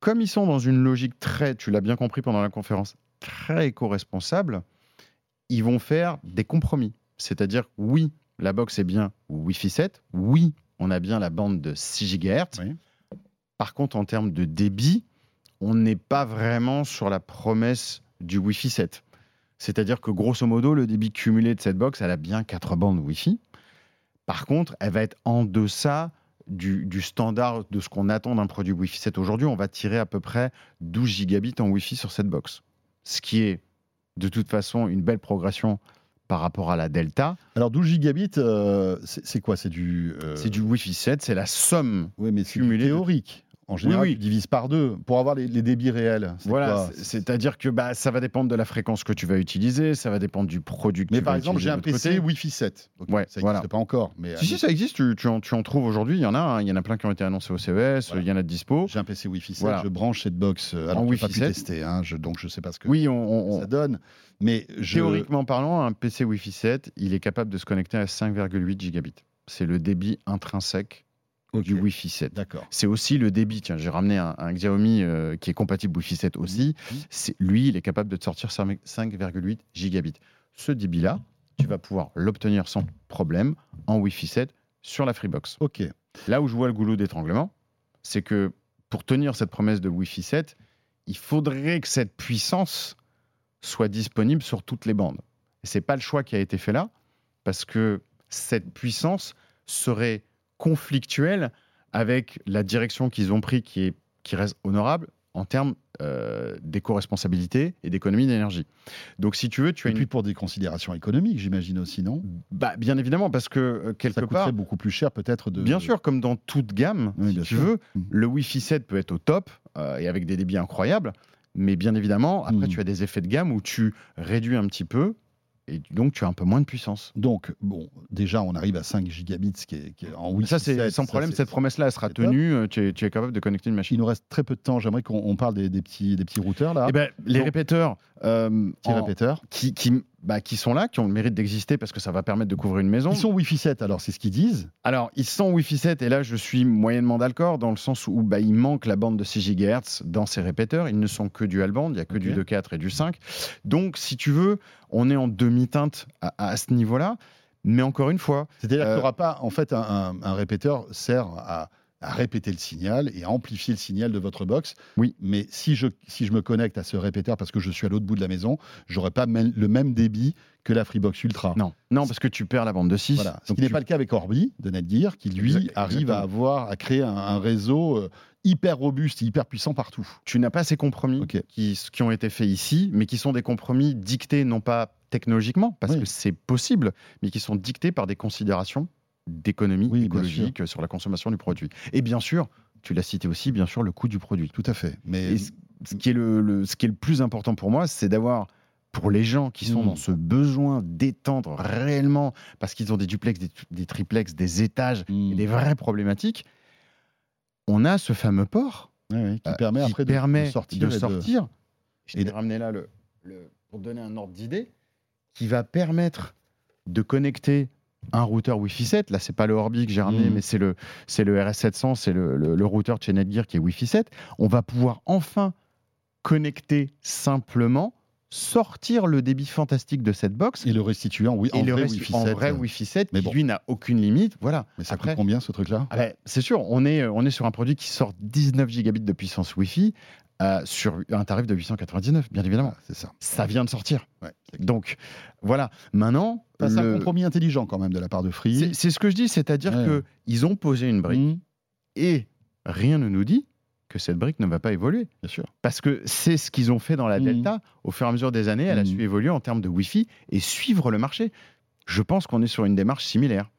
comme ils sont dans une logique très, tu l'as bien compris pendant la conférence, très éco-responsable, ils vont faire des compromis. C'est-à-dire, oui, la box est bien Wi-Fi 7, oui, on a bien la bande de 6 GHz. Oui. Par contre, en termes de débit, on n'est pas vraiment sur la promesse du Wi-Fi 7. C'est-à-dire que grosso modo, le débit cumulé de cette box, elle a bien 4 bandes Wi-Fi. Par contre, elle va être en deçà du, du standard de ce qu'on attend d'un produit Wi-Fi 7 aujourd'hui. On va tirer à peu près 12 gigabits en Wi-Fi sur cette box. Ce qui est de toute façon une belle progression par rapport à la Delta. Alors 12 gigabits, euh, c'est, quoi? C'est du. euh, C'est du Wi-Fi 7, c'est la somme. Oui, mais c'est du cumulé de- théorique. En général, Oui, oui. tu divises par deux pour avoir les, les débits réels. Voilà, c'est-à-dire que bah, ça va dépendre de la fréquence que tu vas utiliser, ça va dépendre du produit que Mais tu par vas exemple, j'ai utiliser un de l'autre PC côté. Wi-Fi 7. Ok, Ouais, ça n'existe voilà. pas encore. Mais Si, si, ça existe, tu, tu en, tu en trouves aujourd'hui, il y en a, hein, il y en a plein qui ont été annoncés au CES, Voilà. il y en a de dispo. J'ai un PC Wi-Fi 7, Voilà. je branche cette box. euh, Alors, En pas Wi-Fi pu 7. tester, hein, je- donc je ne sais pas ce que Oui, on, on- on- ça donne. Mais je... théoriquement parlant, un PC Wi-Fi 7, il est capable de se connecter à 5,8 gigabits. C'est le débit intrinsèque Du Wi-Fi 7. D'accord. C'est aussi le débit. Tiens, j'ai ramené un, un Xiaomi euh, qui est compatible Wi-Fi 7 aussi. Mhm. C'est, lui, il est capable de te sortir 5 5,8 gigabits. Ce débit-là, tu vas pouvoir l'obtenir sans problème en Wi-Fi 7 sur la Freebox. Ok. Là où je vois le goulot d'étranglement, c'est que pour tenir cette promesse de Wi-Fi 7, il faudrait que cette puissance soit disponible sur toutes les bandes. Et c'est pas le choix qui a été fait là, parce que cette puissance serait conflictuelle avec la direction qu'ils ont pris, qui, est, qui reste honorable en termes euh, d'éco-responsabilité et d'économie d'énergie. Donc, si tu veux, tu as Et une... puis pour des considérations économiques, j'imagine aussi, non? Bah, bien évidemment, parce que euh, quelque Ça coûterait part, beaucoup plus cher peut-être de. bien sûr, comme dans toute gamme, Oui, si tu sûr. veux, Mm. le Wi-Fi 7 peut être au top euh, et avec des débits incroyables, mais bien évidemment, après, Mm. tu as des effets de gamme où tu réduis un petit peu et donc tu as un peu moins de puissance. Donc, bon, déjà, on arrive à 5 gigabits, ce qui est, qui est en Wi-Fi ça, c'est 7, sans problème. Cette promesse-là, elle sera tenue. euh, Tu es, tu es capable de connecter une machine. Il nous reste très peu de temps. J'aimerais qu'on on parle des, des petits, des petits routeurs là. Eh ben, les Donc- répéteurs euh, petits en- répéteurs. qui, qui, bah, qui sont là, qui ont le mérite d'exister parce que ça va permettre de couvrir une maison. Ils sont Wi-Fi 7, alors c'est ce qu'ils disent. Alors, ils sont Wi-Fi 7 et là, je suis moyennement d'accord dans le sens où bah, il manque la bande de 6 GHz dans ces répéteurs. Ils ne sont que dual band, il n'y a que Ok. du 2.4 et du 5. Donc, si tu veux, on est en demi-teinte à, à ce niveau-là. Mais encore une fois, C'est-à-dire Euh, qu'il n'y aura pas, en fait, un, un- un répéteur sert à, à répéter le signal et à amplifier le signal de votre box. Oui. Mais si je, si je me connecte à ce répéteur parce que je suis à l'autre bout de la maison, j'aurai pas le même débit que la Freebox Ultra. non, non parce que tu perds la bande de 6. Voilà. Ce qui n'est pas le cas avec Orbi de Netgear, qui lui Exact- arrive à avoir, à créer un, un réseau euh, hyper robuste, hyper puissant partout. tu n'as pas ces compromis qui, qui ont été faits ici, mais qui sont des compromis dictés non pas technologiquement, parce Oui. que c'est possible, mais qui sont dictés par des considérations d'économie Oui, écologique sur la consommation du produit. Et bien sûr, tu l'as cité aussi, bien sûr, le coût du produit. Tout à fait. Mais Et ce, ce qui est le, le- ce qui est le plus important pour moi, c'est d'avoir, pour les gens qui sont Mm. dans ce besoin d'étendre réellement, parce qu'ils ont des duplex, des, des triplex, des étages, Hmm. et des vraies problématiques, on a ce fameux port qui euh, permet qui après permet de sortir. de de-. Je et de- ramené là le, le- pour donner un ordre d'idée, qui va permettre de connecter un routeur Wi-Fi 7. Là, c'est pas le Orbi que j'ai ramené, Mhm. mais c'est le, c'est le RS700, c'est le, le- le routeur de chez Netgear qui est Wi-Fi 7. On va pouvoir enfin connecter simplement, sortir le débit fantastique de cette box Et le restituer en, et en vrai Wi-Fi en 7. vrai Wi-Fi 7 Mais qui bon. lui n'a aucune limite. Voilà. Mais ça Après- coûte combien ce truc-là? ah ben, c'est sûr, on est, on est sur un produit qui sort 19 gigabits de puissance Wi-Fi euh, sur un tarif de 899, bien évidemment. Ah, C'est ça. Ça vient de sortir. Ouais, Donc, voilà. Maintenant, c'est un compromis intelligent quand même de la part de Free. c'est c'est ce que je dis, c'est-à-dire Ouais. que ils ont posé une brique Mmh, et rien ne nous dit que cette brique ne va pas évoluer. bien sûr. Parce que c'est ce qu'ils ont fait dans la Mhm. Delta. Au fur et à mesure des années, elle a Mhm. su évoluer en termes de Wi-Fi et suivre le marché. Je pense qu'on est sur une démarche similaire.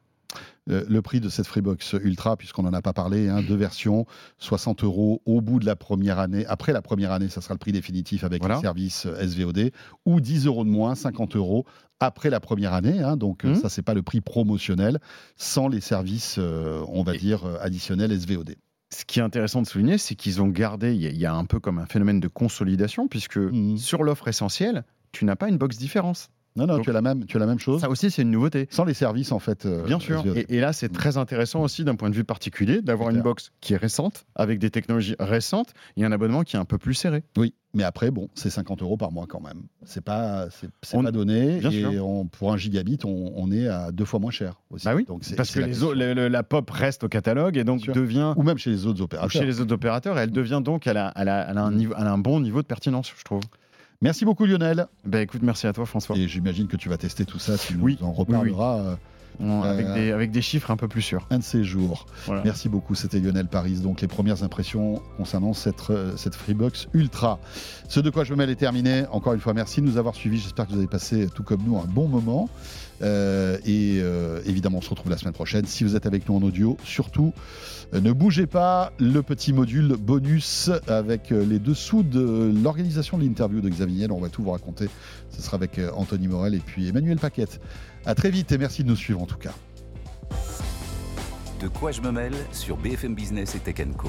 Euh, le prix de cette Freebox Ultra, puisqu'on n'en a pas parlé, hein, deux versions, 60 euros au bout de la première année. Après la première année, ça sera le prix définitif avec Voilà. les services euh, SVOD, ou 10 euros de moins, 50 euros après la première année. hein. donc euh, Mhm. ça, c'est pas le prix promotionnel, sans les services, euh, on va Et- dire, additionnels SVOD. Ce qui est intéressant de souligner, c'est qu'ils ont gardé, il y, a- il y a un peu comme un phénomène de consolidation, puisque Mhm. sur l'offre essentielle, tu n'as pas une box différence. Non, non, Donc- tu as, la même, tu as la même chose, Ça aussi, c'est une nouveauté. sans les services, en fait. euh, Bien sûr. Et, et là, c'est très intéressant aussi d'un point de vue particulier d'avoir une box qui est récente, avec des technologies récentes, et un abonnement qui est un peu plus serré. Oui, mais après, bon, c'est 50 euros par mois quand même. C'est pas, c'est, pas donné. Bien et sûr. on- pour un gigabit, on, on est à deux fois moins cher aussi. Bah oui, Donc Parce que la les pop reste au catalogue et donc devient, Ou même chez les autres ou opérateurs. chez les autres opérateurs, et elle devient donc, elle a, elle a- elle a un, Mm. niveau, elle a un bon niveau de pertinence, je trouve. Merci beaucoup Lionel. Ben écoute, merci à toi François. Et j'imagine que tu vas tester tout ça, tu nous Oui, en reparleras On- avec, Euh, des, avec des chiffres un peu plus sûrs. Un de ces jours. Voilà. Merci beaucoup, c'était Lionel Paris. Donc les premières impressions concernant cette, euh, cette Freebox Ultra. Ce de quoi je me mêle est terminé. Encore une fois, merci de nous avoir suivis. J'espère que vous avez passé, tout comme nous, un bon moment. Euh, et euh, évidemment, on se retrouve la semaine prochaine. Si vous êtes avec nous en audio, surtout, euh, ne bougez pas. Le petit module bonus avec les dessous de l'organisation de l'interview de Xavier. On va tout vous raconter. Ce sera avec Anthony Morel et puis Emmanuel Paquette. À très vite et merci de nous suivre en tout cas. De quoi je me mêle sur BFM Business et Tech Co.